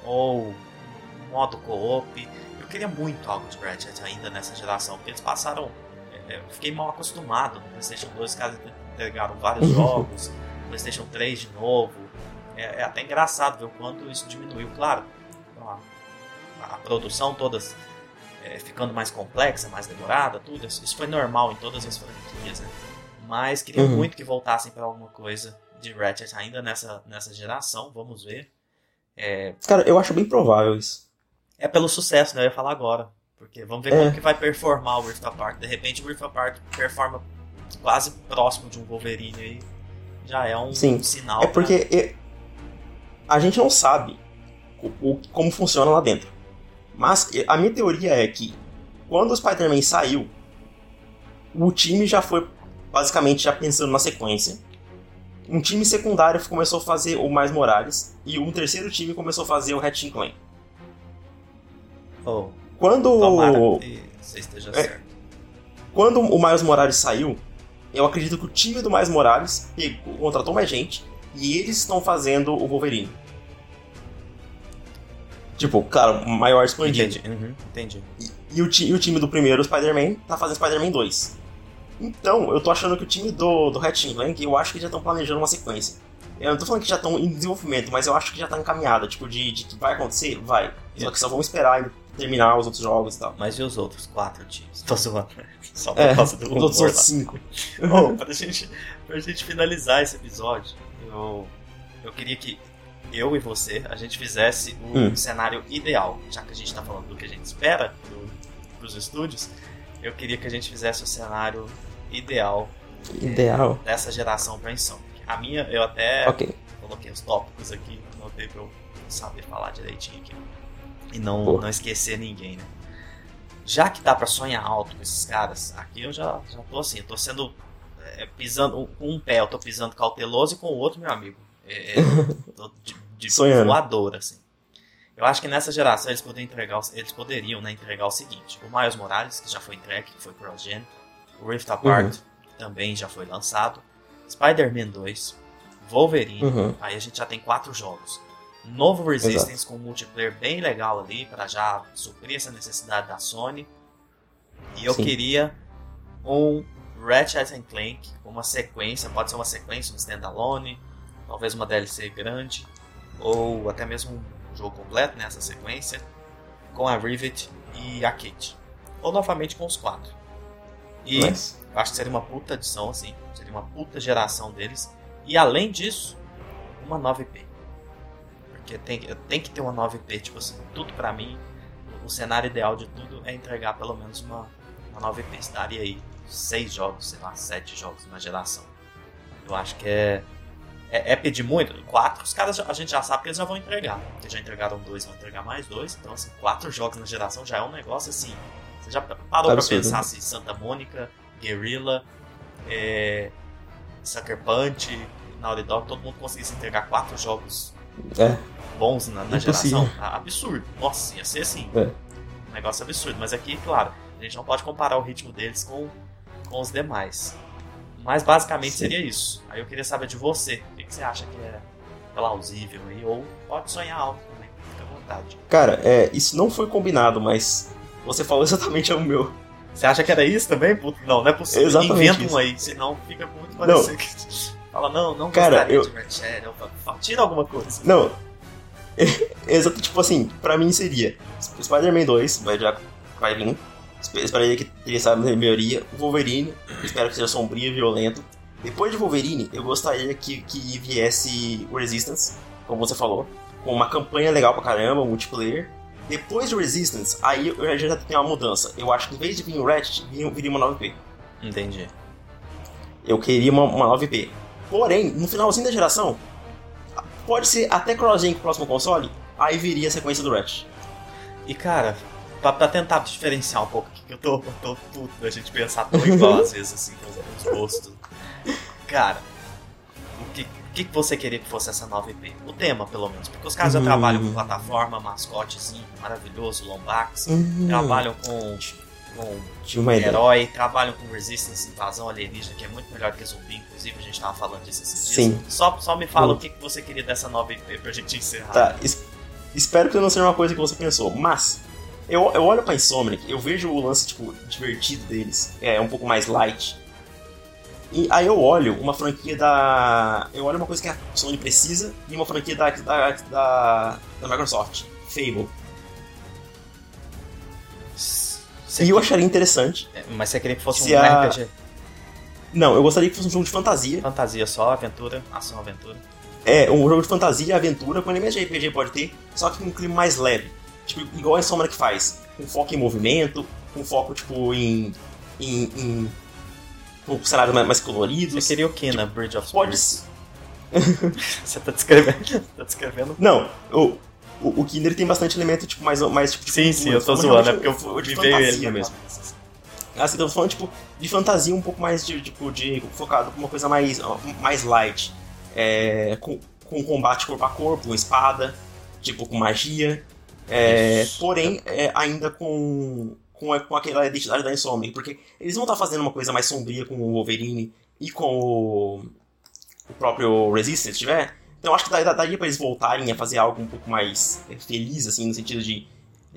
Speaker 1: ou um modo co-op. Eu queria muito algo de Ratchet ainda nessa geração, porque eles passaram. é, é, Eu fiquei mal acostumado. No PlayStation 2, os caras entregaram vários jogos, PlayStation 3 de novo. É, é até engraçado ver o quanto isso diminuiu, claro. A, a produção toda é, ficando mais complexa, mais demorada, tudo. Isso foi normal em todas as franquias, né? Mas queria
Speaker 2: Uhum.
Speaker 1: muito que voltassem para alguma coisa de Ratchet ainda nessa, nessa geração, vamos ver. É,
Speaker 2: Cara, eu acho bem provável isso.
Speaker 1: é pelo sucesso, né? Eu ia falar agora. Porque vamos ver
Speaker 2: É.
Speaker 1: como que vai performar o Rift Apart. De repente o Rift Apart performa quase próximo de um Wolverine aí. Já é um
Speaker 2: Sim.
Speaker 1: sinal.
Speaker 2: É porque e- a gente não sabe o, o- como funciona lá dentro. Mas a minha teoria é que quando o Spider-Man saiu, o time já foi basicamente já pensando na sequência. Um time secundário começou a fazer o Mais Morales e um terceiro time começou a fazer o Clank.
Speaker 1: pra... Oh,
Speaker 2: Quando É. Quando o Miles Morales saiu, eu acredito que o time do Miles Morales pegou, contratou mais gente e eles estão fazendo o Wolverine. Tipo, claro, maior expandido.
Speaker 1: Entendi. Uhum, entendi.
Speaker 2: E o, ti- e o time do primeiro Spider-Man tá fazendo Spider-Man 2. Então, eu tô achando que o time do, do Ratchet Clank, eu acho que já estão planejando uma sequência. Eu não tô falando que já estão em desenvolvimento, mas eu acho que já tá encaminhada. Tipo, de, de que vai acontecer? Vai. Só que só vamos esperar terminar os outros jogos e tal.
Speaker 1: Mas e os outros quatro times? Tô zoando. Só por
Speaker 2: É,
Speaker 1: causa do
Speaker 2: os outros cinco.
Speaker 1: Bom, pra gente, pra gente finalizar esse episódio, eu, eu queria que eu e você, a gente fizesse o
Speaker 2: Hum.
Speaker 1: cenário ideal. Já que a gente tá falando do que a gente espera do, pros estúdios, eu queria que a gente fizesse o cenário ideal
Speaker 2: Ideal.
Speaker 1: dessa geração pra Insomniac. A minha, eu até
Speaker 2: Ok.
Speaker 1: coloquei os tópicos aqui, anotei pra eu saber falar direitinho aqui. E não, não esquecer ninguém, né? Já que dá pra sonhar alto com esses caras, aqui eu já, já tô assim, eu tô sendo. é, pisando. Com um pé eu tô pisando cauteloso e com o outro, meu amigo. É, é, tô de, de voador, assim. Eu acho que nessa geração eles poderiam entregar, o- eles poderiam né, entregar o seguinte: o Miles Morales, que já foi entregue, que foi cross-gen, o Rift Apart, que também já foi lançado, Spider-Man 2, Wolverine,
Speaker 2: Uhum.
Speaker 1: Aí a gente já tem quatro jogos. Novo Resistance com um multiplayer bem legal ali para já suprir essa necessidade da Sony. E eu
Speaker 2: Sim.
Speaker 1: queria um Ratchet and Clank com uma sequência, pode ser uma sequência, um standalone, talvez uma DLC grande, ou até mesmo um jogo completo nessa sequência, com a Rivet e a Kate. Ou novamente com os quatro. E eu acho que seria uma puta adição, assim. Seria uma puta geração deles. E além disso, uma 9P. Porque tem, tem que ter uma 9P, tipo assim, tudo pra mim, o cenário ideal de tudo é entregar pelo menos uma, uma 9P. Isso daria aí seis jogos, sei lá, sete jogos na geração. Eu acho que é. É, é pedir muito? Quatro, os caras a gente já sabe que eles já vão entregar. Porque já entregaram dois, vão entregar mais dois. Então, assim, quatro jogos na geração já é um negócio assim. Você já parou
Speaker 2: Absurdo.
Speaker 1: pra pensar assim, Santa Mônica, Guerrilla, é, Sucker Punch, Naughty Dog, todo mundo conseguisse entregar quatro jogos
Speaker 2: É.
Speaker 1: bons na, na geração? Ah, absurdo. Nossa, ia ser assim.
Speaker 2: É.
Speaker 1: Um negócio absurdo. Mas aqui, claro, a gente não pode comparar o ritmo deles com, com os demais. Mas basicamente
Speaker 2: Sim.
Speaker 1: seria isso. Aí eu queria saber de você. O que, que você acha que é plausível aí? Ou pode sonhar alto também. Fica à vontade.
Speaker 2: Cara, é, isso não foi combinado, mas você falou exatamente o meu.
Speaker 1: Você acha que era isso também? Não, não é possível.
Speaker 2: Exatamente
Speaker 1: Inventa um
Speaker 2: isso.
Speaker 1: aí, senão fica muito parecido. que- Fala, não, não
Speaker 2: Cara, eu-
Speaker 1: de Ratchet. Tira alguma coisa.
Speaker 2: Não. Exato, tipo assim, pra mim seria Spider-Man 2, vai, já vai vir. Espe- Esperaria que teria essa melhoria. Wolverine, espero que seja sombrio e violento. Depois de Wolverine, eu gostaria que, que viesse o Resistance, como você falou, com uma campanha legal pra caramba, um multiplayer. Depois do Resistance, aí eu já tem uma mudança. Eu acho que em vez de vir o Ratchet, vir- viria uma 9P.
Speaker 1: Entendi.
Speaker 2: Eu queria uma, uma 9P. Porém, no finalzinho da geração, pode ser até cross-gen com o próximo console, aí viria a sequência do Ratchet.
Speaker 1: E cara, pra, pra tentar diferenciar um pouco, que eu tô, eu tô puto da gente pensar tão igual às vezes assim com os, com os gostos. Cara, que, o que você queria que fosse essa 9P? O tema, pelo menos. Porque os caras já
Speaker 2: Uhum.
Speaker 1: trabalham com plataforma, mascotezinho maravilhoso, Lombax,
Speaker 2: Hum,
Speaker 1: trabalham com, com
Speaker 2: Tinha uma ideia.
Speaker 1: herói, trabalham com Resistance, invasão alienígena, que é muito melhor que zumbi, inclusive a gente tava falando disso esses dias.
Speaker 2: Sim.
Speaker 1: Só, só me fala
Speaker 2: Hum.
Speaker 1: o que, que você queria dessa 9P pra gente encerrar.
Speaker 2: Tá, es- espero que não seja uma coisa que você pensou, mas eu, eu olho pra Insomniac, eu vejo o lance, tipo, divertido deles, é um pouco mais light. E aí eu olho uma franquia da. Eu olho uma coisa que a Sony precisa e uma franquia da, da, da, da Microsoft, Fable.
Speaker 1: Você
Speaker 2: E eu acharia interessante.
Speaker 1: é, Mas você queria que fosse
Speaker 2: Se
Speaker 1: um
Speaker 2: a-
Speaker 1: RPG?
Speaker 2: Não, eu gostaria que fosse um jogo de fantasia.
Speaker 1: Fantasia só, aventura, ação, aventura.
Speaker 2: É, um jogo de fantasia e aventura, com elementos de RPG pode ter, só que com um clima mais leve. Tipo, igual a Insomnia que faz. Com foco em movimento, com foco, tipo, em. em. em com cenários mais, mais coloridos.
Speaker 1: Você queria o que na Bridge of
Speaker 2: Pode
Speaker 1: Spirits? Você tá descrevendo. tá descrevendo.
Speaker 2: Não, o, o, o Kinder tem bastante elemento, tipo, mais. mais tipo,
Speaker 1: Sim, sim, eu tô zoando, é
Speaker 2: realmente
Speaker 1: porque eu me veio ele
Speaker 2: mesmo. Assim, tô falando, tipo, de fantasia um pouco mais de, tipo, de focado com uma coisa mais, mais light. É, com, com combate corpo a corpo, com espada, tipo, com magia. É, porém, é, ainda com, com, com aquela identidade da Insomniac, porque eles vão estar fazendo uma coisa mais sombria com o Wolverine e com o, o próprio Resistance, tiver. Então acho que daria, daria pra eles voltarem a fazer algo um pouco mais é, feliz, assim, no sentido de,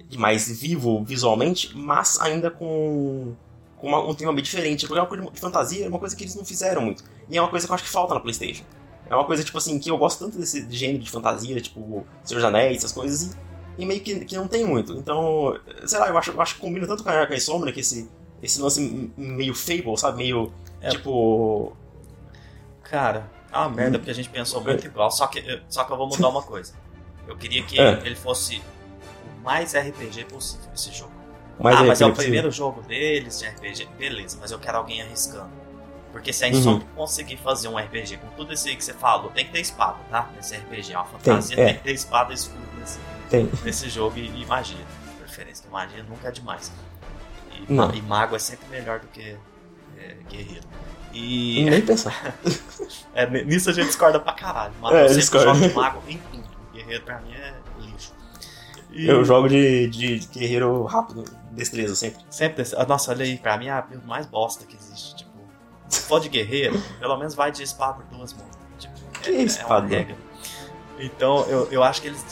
Speaker 2: de mais vivo visualmente, mas ainda com, com uma- um tema bem diferente. Porque é uma coisa de fantasia, é uma coisa que eles não fizeram muito. E é uma coisa que eu acho que falta na Playstation. É uma coisa, tipo assim, que eu gosto tanto desse gênero de fantasia, tipo, Senhor dos Anéis, essas coisas, e, e meio que, que não tem muito. Então, sei lá, eu acho, eu acho que combina tanto com a, com a Insomnia, que esse, esse lance meio Fable, sabe? Meio,
Speaker 1: É.
Speaker 2: tipo...
Speaker 1: Cara, é uma merda porque a gente pensou muito igual, só que, só que eu vou mudar uma coisa. Eu queria que
Speaker 2: É.
Speaker 1: ele fosse o mais RPG possível, esse jogo.
Speaker 2: mais
Speaker 1: ah, mas é o primeiro jogo deles de RPG? Beleza, mas eu quero alguém arriscando. Porque se a
Speaker 2: Uhum.
Speaker 1: Insomnia conseguir fazer um RPG com tudo isso aí que você falou, tem que ter espada, tá? Nesse RPG, é uma fantasia,
Speaker 2: é.
Speaker 1: tem que ter espada e escudo nesse,
Speaker 2: Tem.
Speaker 1: nesse jogo e, e magia. Preferência, magia nunca é demais. E,
Speaker 2: Não.
Speaker 1: e mago é sempre melhor do que é, guerreiro. E
Speaker 2: Nem pensar.
Speaker 1: é, nisso a gente discorda pra caralho. Mas
Speaker 2: É,
Speaker 1: eu sempre
Speaker 2: discorda.
Speaker 1: jogo de mago em tudo. Guerreiro pra mim é lixo. E
Speaker 2: Eu jogo de, de guerreiro rápido, destreza sempre.
Speaker 1: Sempre. ah, Nossa, olha aí, pra mim é a mais bosta que existe. Tipo, se for de guerreiro, pelo menos vai de espada por duas mãos. Tipo,
Speaker 2: Que
Speaker 1: é, é
Speaker 2: espada?
Speaker 1: regra. Então, eu, eu acho que eles.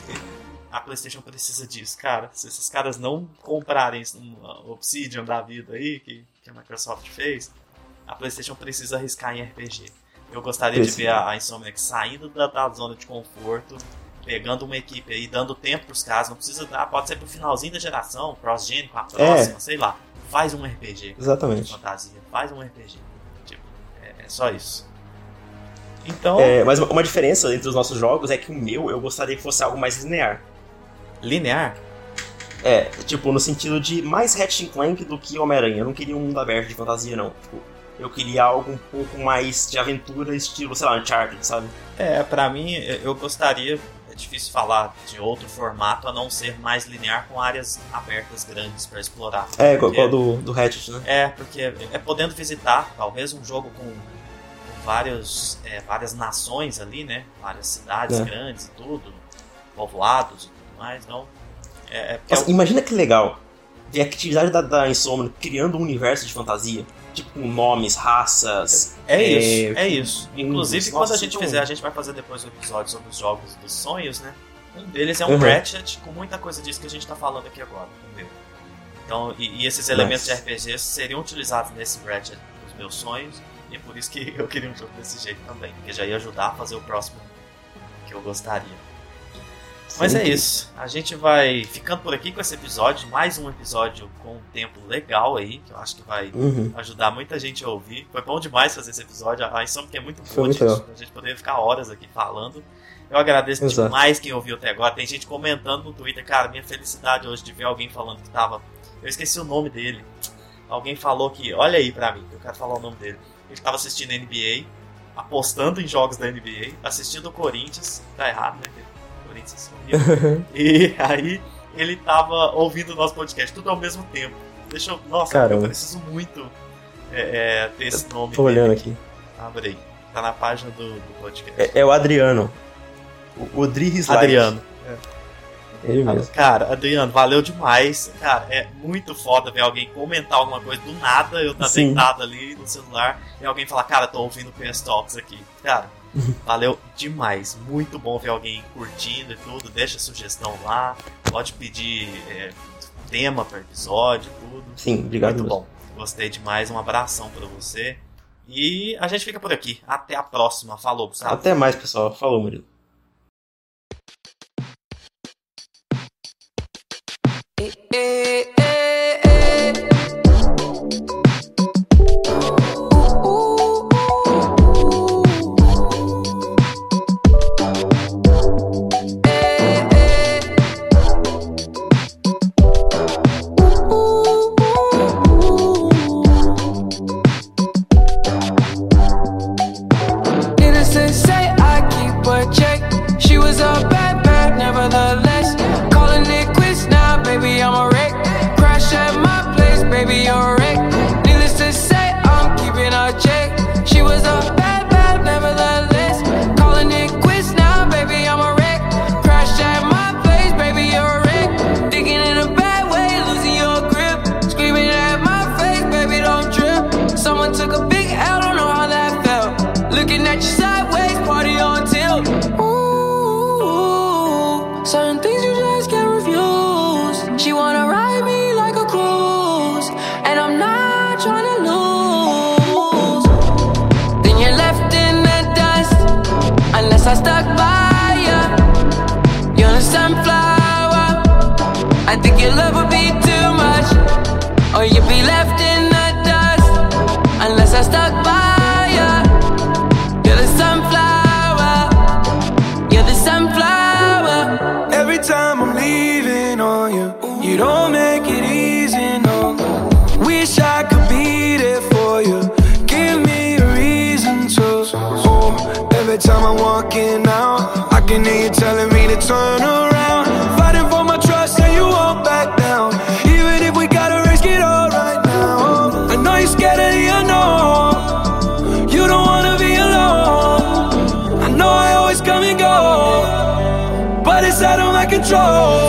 Speaker 1: A PlayStation precisa disso, cara. Se esses caras não comprarem isso no Obsidian da vida aí, que, que a Microsoft fez, a PlayStation precisa arriscar em RPG. Eu gostaria de
Speaker 2: Precisa.
Speaker 1: ver a, a Insomniac saindo da, da zona de conforto, pegando uma equipe aí, dando tempo pros caras. Não precisa dar, pode ser pro finalzinho da geração, cross-gen com a próxima, sei lá. Faz um RPG de
Speaker 2: Exatamente.
Speaker 1: fantasia, faz um RPG. Tipo, é, é só isso. Então,
Speaker 2: É, mas uma diferença entre os nossos jogos é que o meu eu gostaria que fosse algo mais linear.
Speaker 1: Linear.
Speaker 2: É, tipo, no sentido de mais Ratchet Clank do que Homem-Aranha. Eu não queria um mundo aberto de fantasia, não. Tipo, eu queria algo um pouco mais de aventura, estilo, sei lá, Uncharted, sabe?
Speaker 1: É, pra mim, eu gostaria. É difícil falar de outro formato a não ser mais linear com áreas abertas grandes pra explorar.
Speaker 2: É, igual, do, do Ratchet, né?
Speaker 1: É, porque é podendo visitar, talvez um jogo com, vários, é, várias nações ali, né? Várias cidades
Speaker 2: É.
Speaker 1: grandes e tudo, povoados e tudo mais, não. É, é
Speaker 2: Nossa, imagina que legal ver a atividade da, da Insomnia criando um universo de fantasia. Tipo, com nomes, raças.
Speaker 1: É isso, é isso. Inclusive,
Speaker 2: nossa,
Speaker 1: quando a gente fizer, a gente vai fazer depois um episódio sobre os jogos dos sonhos, né? Um deles é um
Speaker 2: Uhum.
Speaker 1: Ratchet com muita coisa disso que a gente tá falando aqui agora, meu. Então, e, e esses elementos de RPG seriam utilizados nesse Ratchet dos meus sonhos, e é por isso que eu queria um jogo desse jeito também, porque já ia ajudar a fazer o próximo que eu gostaria. Mas é isso. A gente vai ficando por aqui com esse episódio. Mais um episódio com um tempo legal aí, que eu acho que vai
Speaker 2: Uhum.
Speaker 1: ajudar muita gente a ouvir. Foi bom demais fazer esse episódio. A Insomnia é muito boa,
Speaker 2: muito
Speaker 1: gente. A gente poderia ficar horas aqui falando. Eu agradeço
Speaker 2: Exato.
Speaker 1: demais quem ouviu até agora. Tem gente comentando no Twitter, cara, minha felicidade hoje de ver alguém falando que tava. Eu esqueci o nome dele. Alguém falou que, olha aí pra mim, eu quero falar o nome dele. Ele tava assistindo NBA, apostando em jogos da NBA, assistindo o Corinthians. Tá errado, né? O é horrível. E aí ele tava ouvindo o nosso podcast, tudo ao mesmo tempo. Deixa eu. Nossa,
Speaker 2: Caramba.
Speaker 1: eu preciso muito é, é, ter esse nome.
Speaker 2: Tô olhando aqui.
Speaker 1: Abre aí. Tá na página do, do podcast.
Speaker 2: É, é o Adriano. O Odri
Speaker 1: Adriano.
Speaker 2: Ele mesmo.
Speaker 1: Cara, Adriano, valeu demais. Cara, é muito foda ver alguém comentar alguma coisa do nada, eu tá
Speaker 2: Sim.
Speaker 1: deitado ali no celular, e alguém falar, cara, tô ouvindo o PS Talks aqui. Cara, valeu demais. Muito bom ver alguém curtindo e tudo. Deixa sugestão lá. Pode pedir é, tema para episódio, tudo.
Speaker 2: Sim, obrigado.
Speaker 1: Muito
Speaker 2: mesmo.
Speaker 1: bom. Gostei demais. Um abração pra você. E a gente fica por aqui. Até a próxima. Falou, Gustavo.
Speaker 2: Até mais, pessoal. Falou, Murilo.
Speaker 3: Your love would be too much, or you'd be left in the dust unless I stuck by you. You're the sunflower. You're the sunflower.
Speaker 4: Every time I'm leaving on you, you don't make it easy, no. Wish I could be there for you. Give me a reason to. Oh, every time I'm walking out, I can hear you telling me to turn around. Control.